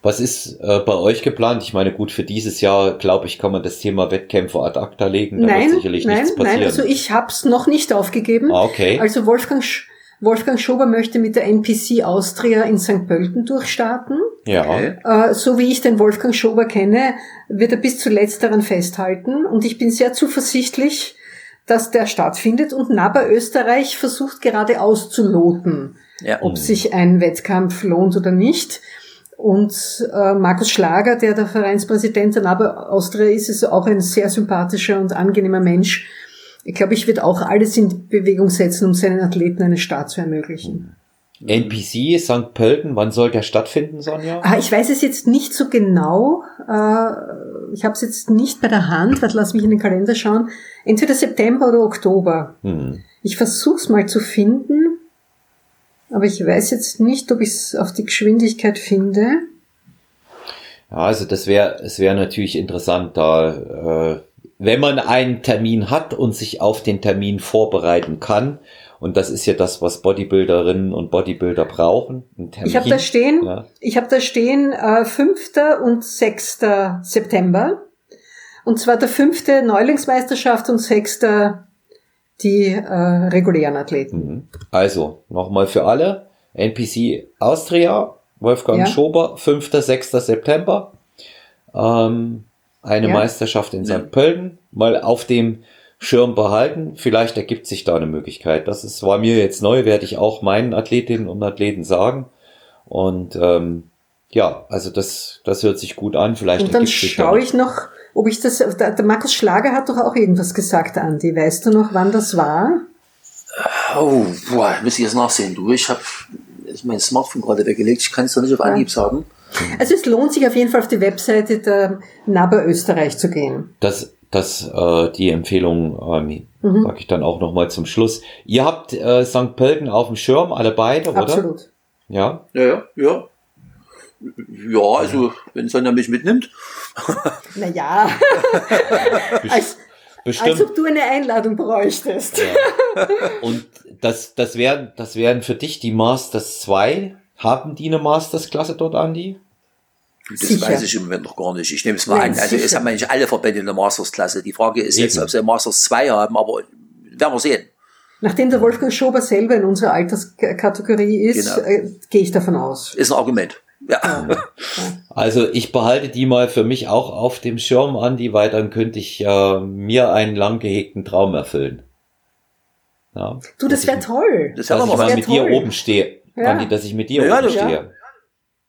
Was ist äh, bei euch geplant? Ich meine, gut, für dieses Jahr, glaube ich, kann man das Thema Wettkämpfe ad acta legen. Da nein, wird sicherlich nein, nichts passieren. Nein, also ich habe es noch nicht aufgegeben. Ah, okay. Also Wolfgang, Wolfgang Schober möchte mit der NPC Austria in St. Pölten durchstarten. Ja. Äh, so wie ich den Wolfgang Schober kenne, wird er bis zuletzt daran festhalten. Und ich bin sehr zuversichtlich, dass der stattfindet. Und NABA Österreich versucht gerade auszuloten, ja. ob sich ein Wettkampf lohnt oder nicht. Und äh, Markus Schlager, der der Vereinspräsident der NABA Austria ist, ist auch ein sehr sympathischer und angenehmer Mensch. Ich glaube, ich würde auch alles in Bewegung setzen, um seinen Athleten eine Start zu ermöglichen. NPC St. Pölten, wann soll der stattfinden, Sonja? Ah, ich weiß es jetzt nicht so genau. Äh, ich habe es jetzt nicht bei der Hand, warte, lass mich in den Kalender schauen. Entweder September oder Oktober. Hm. Ich versuche es mal zu finden. Aber ich weiß jetzt nicht, ob ich es auf die Geschwindigkeit finde. Ja, also das wäre, es wäre natürlich interessant, da, äh, wenn man einen Termin hat und sich auf den Termin vorbereiten kann, und das ist ja das, was Bodybuilderinnen und Bodybuilder brauchen. Ich habe da stehen, ja. ich habe da stehen äh, 5. und 6. September. Und zwar der fünfte Neulingsmeisterschaft und 6 die äh, regulären Athleten. Mhm. Also, nochmal für alle. NPC Austria, Wolfgang ja. Schober, 5. 6. September. Ähm, eine ja. Meisterschaft in St. Pölten. Mal auf dem Schirm behalten. Vielleicht ergibt sich da eine Möglichkeit. Das ist, war mir jetzt neu, werde ich auch meinen Athletinnen und Athleten sagen. Und ähm, ja, also das, das hört sich gut an. Vielleicht und dann schaue ich noch ob ich das, der, der Markus Schlager hat doch auch irgendwas gesagt, Andi. Weißt du noch, wann das war? Oh, boah, muss ich jetzt nachsehen. Du, ich habe mein Smartphone gerade weggelegt. Ich kann es doch nicht auf Anhieb sagen. Also es lohnt sich auf jeden Fall auf die Webseite der NABA Österreich zu gehen. Das, das, äh, die Empfehlung ähm, mhm. sage ich dann auch noch mal zum Schluss. Ihr habt äh, St. Pölten auf dem Schirm, alle beide, oder? Absolut. Ja? Ja, ja, ja. Ja, also, wenn Sonja mich mitnimmt. Naja. als, Bestimmt. als ob du eine Einladung bräuchtest. Ja. Und das, das wären, das wären für dich die Masters 2. Haben die eine Masters-Klasse dort, Andi? Das sicher. weiß ich im Moment noch gar nicht. Ich nehme es mal ja, an. Also sicher. es haben eigentlich alle Verbände eine Masters-Klasse. Die Frage ist Eben. jetzt, ob sie Masters 2 haben, aber werden wir sehen. Nachdem der Wolfgang Schober selber in unserer Alterskategorie ist, genau. äh, gehe ich davon aus. Ist ein Argument. Ja. Also ich behalte die mal für mich auch auf dem Schirm, Andi, weil dann könnte ich äh, mir einen lang gehegten Traum erfüllen. Ja, du, das wäre toll. Das dass ich mal mit toll. dir oben stehe. Ja. Andi, dass ich mit dir ja, oben stehe.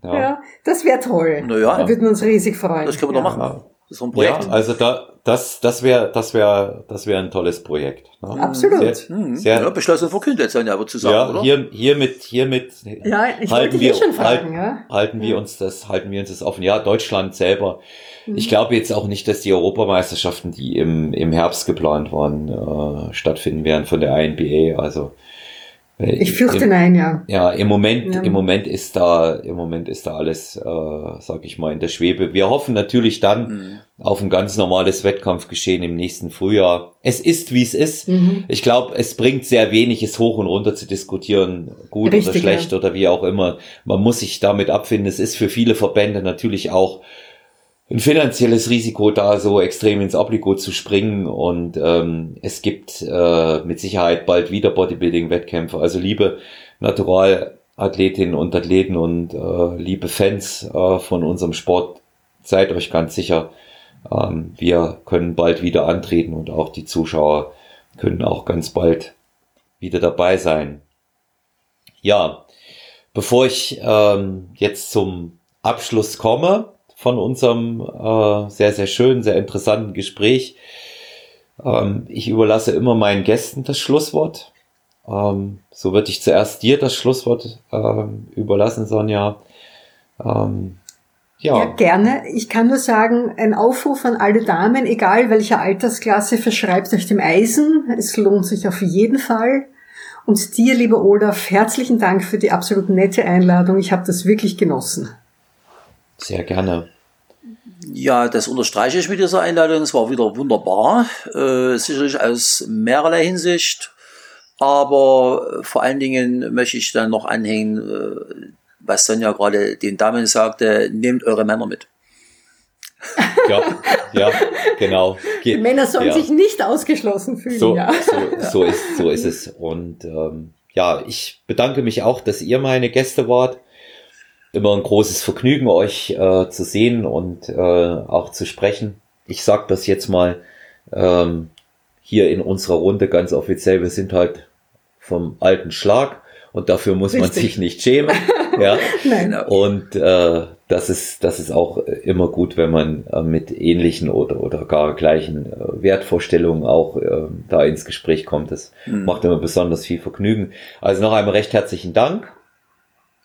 Ja, ja das wäre toll. Naja. Da würden wir uns riesig freuen. Das können wir doch machen. Ist ein Projekt. Ja, also da, das, das wäre, das wäre, das wäre ein tolles Projekt. Ne? Absolut. Sehr, mhm. sehr, ja, beschlossen verkündet sein, aber zusammen, ja, oder? Hier, hiermit, hiermit ja, ich halten wir, schon fragen, halten, ja? halten wir uns das, halten wir uns das offen. Ja, Deutschland selber. Mhm. Ich glaube jetzt auch nicht, dass die Europameisterschaften, die im, im Herbst geplant waren, äh, stattfinden werden von der INBA. Also, ich fürchte Im, nein, ja. Ja, im Moment, ja. im Moment ist da, im Moment ist da alles, äh, sag ich mal, in der Schwebe. Wir hoffen natürlich dann mhm. auf ein ganz normales Wettkampfgeschehen im nächsten Frühjahr. Es ist, wie es ist. Mhm. Ich glaube, es bringt sehr wenig, es hoch und runter zu diskutieren, gut Richtig, oder schlecht ja. oder wie auch immer. Man muss sich damit abfinden. Es ist für viele Verbände natürlich auch ein finanzielles Risiko, da so extrem ins Obligo zu springen. Und ähm, es gibt äh, mit Sicherheit bald wieder Bodybuilding-Wettkämpfe. Also liebe Naturalathletinnen und Athleten und äh, liebe Fans äh, von unserem Sport, seid euch ganz sicher, ähm, wir können bald wieder antreten und auch die Zuschauer können auch ganz bald wieder dabei sein. Ja, bevor ich ähm, jetzt zum Abschluss komme, von unserem äh, sehr, sehr schönen, sehr interessanten Gespräch. Ähm, ich überlasse immer meinen Gästen das Schlusswort. Ähm, so würde ich zuerst dir das Schlusswort äh, überlassen, Sonja. Ähm, ja. ja, gerne. Ich kann nur sagen, ein Aufruf an alle Damen, egal welcher Altersklasse, verschreibt euch dem Eisen. Es lohnt sich auf jeden Fall. Und dir, lieber Olaf, herzlichen Dank für die absolut nette Einladung. Ich habe das wirklich genossen. Sehr gerne. Ja, das unterstreiche ich mit dieser Einladung. Es war wieder wunderbar, äh, sicherlich aus mehrerlei Hinsicht. Aber vor allen Dingen möchte ich dann noch anhängen, äh, was Sonja gerade den Damen sagte, nehmt eure Männer mit. ja, ja, genau. Ge Die Männer sollen ja. sich nicht ausgeschlossen fühlen. So, ja. so, so, ist, so ist es. Und ähm, ja, ich bedanke mich auch, dass ihr meine Gäste wart immer ein großes Vergnügen, euch äh, zu sehen und äh, auch zu sprechen. Ich sag das jetzt mal ähm, hier in unserer Runde ganz offiziell. Wir sind halt vom alten Schlag und dafür muss Richtig. man sich nicht schämen. ja. Nein. Und äh, das ist das ist auch immer gut, wenn man äh, mit ähnlichen oder oder gar gleichen äh, Wertvorstellungen auch äh, da ins Gespräch kommt. Das mhm. macht immer besonders viel Vergnügen. Also noch einmal recht herzlichen Dank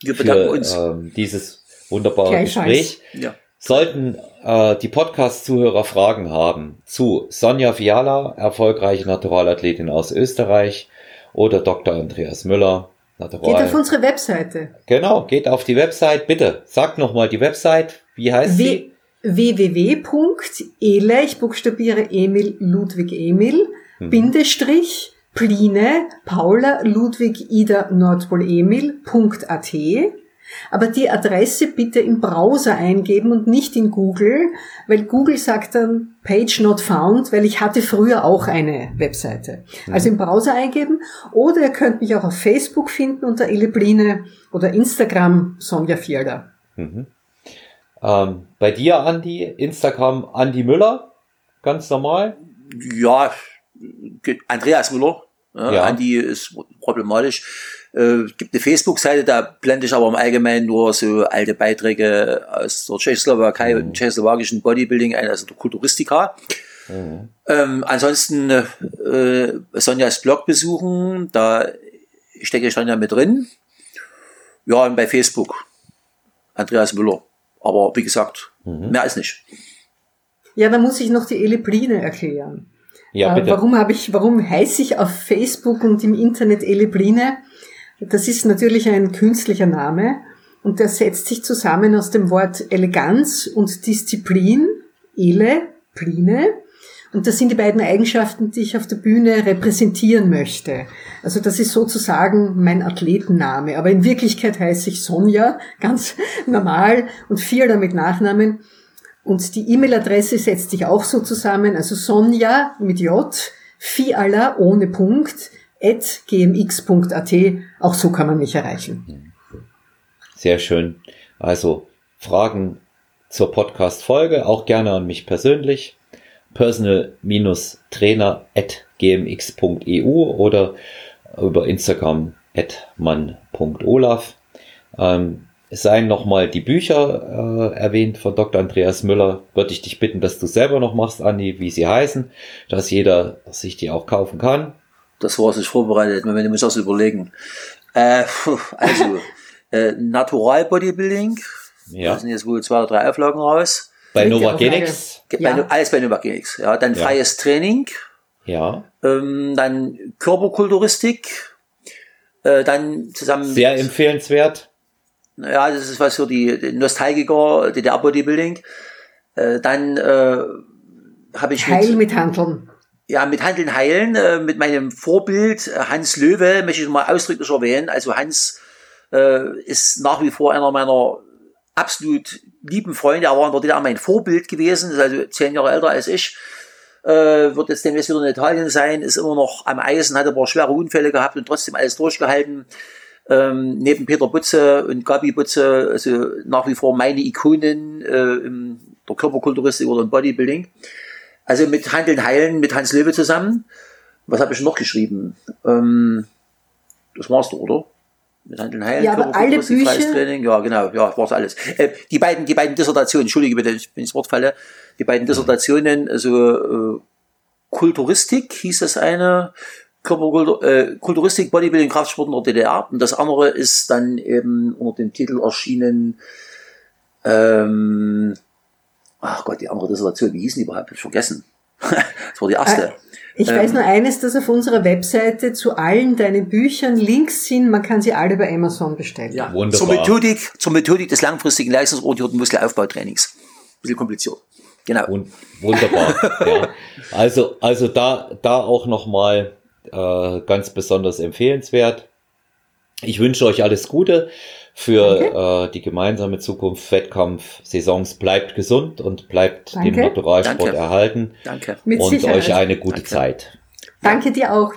wir bedanken für, uns. Ähm, dieses wunderbare Gespräch. Ja. Sollten äh, die Podcast-Zuhörer Fragen haben zu Sonja Fiala, erfolgreiche Naturalathletin aus Österreich, oder Dr. Andreas Müller, Natural. Geht auf unsere Webseite. Genau, geht auf die Website. Bitte, sag nochmal die Website. Wie heißt w sie? www.ele, ich buchstabiere Emil Ludwig Emil, mhm. Bindestrich, Pline, Paula, Ludwig, Ida, Nordpol, Emil.at. Aber die Adresse bitte im Browser eingeben und nicht in Google, weil Google sagt dann Page not found, weil ich hatte früher auch eine Webseite. Mhm. Also im Browser eingeben oder ihr könnt mich auch auf Facebook finden unter Elebline oder Instagram Sonja Fierder. Mhm. Ähm, bei dir, Andi, Instagram Andi Müller, ganz normal? Ja, Andreas Müller. Ja, ja. Andi ist problematisch. Äh, gibt eine Facebook-Seite, da blende ich aber im Allgemeinen nur so alte Beiträge aus der Tschechoslowakei mhm. und tschechoslowakischen Bodybuilding ein, also der Kulturistika. Mhm. Ähm, ansonsten äh, Sonjas Blog besuchen, da stecke ich dann ja mit drin. Ja, und bei Facebook Andreas Müller. Aber wie gesagt, mhm. mehr als nicht. Ja, da muss ich noch die Elebline erklären. Ja, Äh, bitte. Warum habe ich, warum heiße ich auf Facebook und im Internet Elebline? Das ist natürlich ein künstlicher Name und der setzt sich zusammen aus dem Wort Eleganz und Disziplin, Ele, Pline. Und das sind die beiden Eigenschaften, die ich auf der Bühne repräsentieren möchte. Also das ist sozusagen mein Athletenname. Aber in Wirklichkeit heiße ich Sonja, ganz normal und Vierler mit Nachnamen. Und die E-Mail-Adresse setzt sich auch so zusammen, also Sonja mit J, Fiala ohne Punkt, at gmx.at. Auch so kann man mich erreichen. Sehr schön. Also Fragen zur Podcast-Folge auch gerne an mich persönlich. Personal-trainer at gmx.eu oder über Instagram at mann.olaf. Ähm, es seien nochmal die Bücher äh, erwähnt von Dr. Andreas Müller. Würde ich dich bitten, dass du selber noch machst, Andi, wie sie heißen, dass jeder sich die auch kaufen kann. Das war es nicht vorbereitet, wenn ich muss das überlegen. Äh, also, äh, Natural Bodybuilding. Ja. Da sind jetzt wohl zwei oder drei Auflagen raus. Bei. Bei, Ja. Alles bei Novagenix. Ja, dann Ja. freies Training, Ja, ähm, dann Körperkulturistik, äh, dann zusammen. sehr empfehlenswert. Ja, das ist was für die, die Nostalgiker, DDR Bodybuilding. Äh, dann äh, habe ich Heil mit, mit Handeln. ja, mit Handeln heilen, äh, mit meinem Vorbild äh, Hans Löwe, möchte ich mal ausdrücklich erwähnen. Also Hans äh, ist nach wie vor einer meiner absolut lieben Freunde. Er war in der DDR mein Vorbild gewesen, ist also zehn Jahre älter als ich. Äh, wird jetzt demnächst wieder in Italien sein, ist immer noch am Eisen, hat aber schwere Unfälle gehabt und trotzdem alles durchgehalten. Ähm, neben Peter Butze und Gabi Butze, also nach wie vor meine Ikonen äh, im, der Körperkulturistik oder im Bodybuilding. Also mit Handeln heilen, mit Hans Löwe zusammen. Was habe ich noch geschrieben? Ähm, das war's doch, oder? Mit Handeln heilen, Ja, aber alle Bücher- ja genau, ja, war's alles. Äh, die beiden, die beiden Dissertationen, entschuldige bitte, ich bin ins Wort falle, die beiden Dissertationen, also äh, Kulturistik hieß das eine, Körperkultur, äh, Kulturistik, Bodybuilding, Kraftsport in der DDR. Und das andere ist dann eben unter dem Titel erschienen, ähm, ach Gott, die andere Dissertation, wie hieß die überhaupt? Hab ich vergessen. das war die erste. Ich Ähm. weiß nur eines, dass auf unserer Webseite zu allen deinen Büchern Links sind. Man kann sie alle bei Amazon bestellen. Ja, Wunderbar. Zur Methodik, zur Methodik des langfristigen leistungsorientierten Muskelaufbautrainings. Bisschen kompliziert. Genau. Wun- Wunderbar. ja. Also, also da, da auch nochmal äh, ganz besonders empfehlenswert. Ich wünsche euch alles Gute für äh, die gemeinsame Zukunft Wettkampf Saisons. Bleibt gesund und bleibt dem Danke. Naturalsport Danke. erhalten Danke. Mit und Sicherheit. euch eine gute Danke. Zeit. Danke dir auch.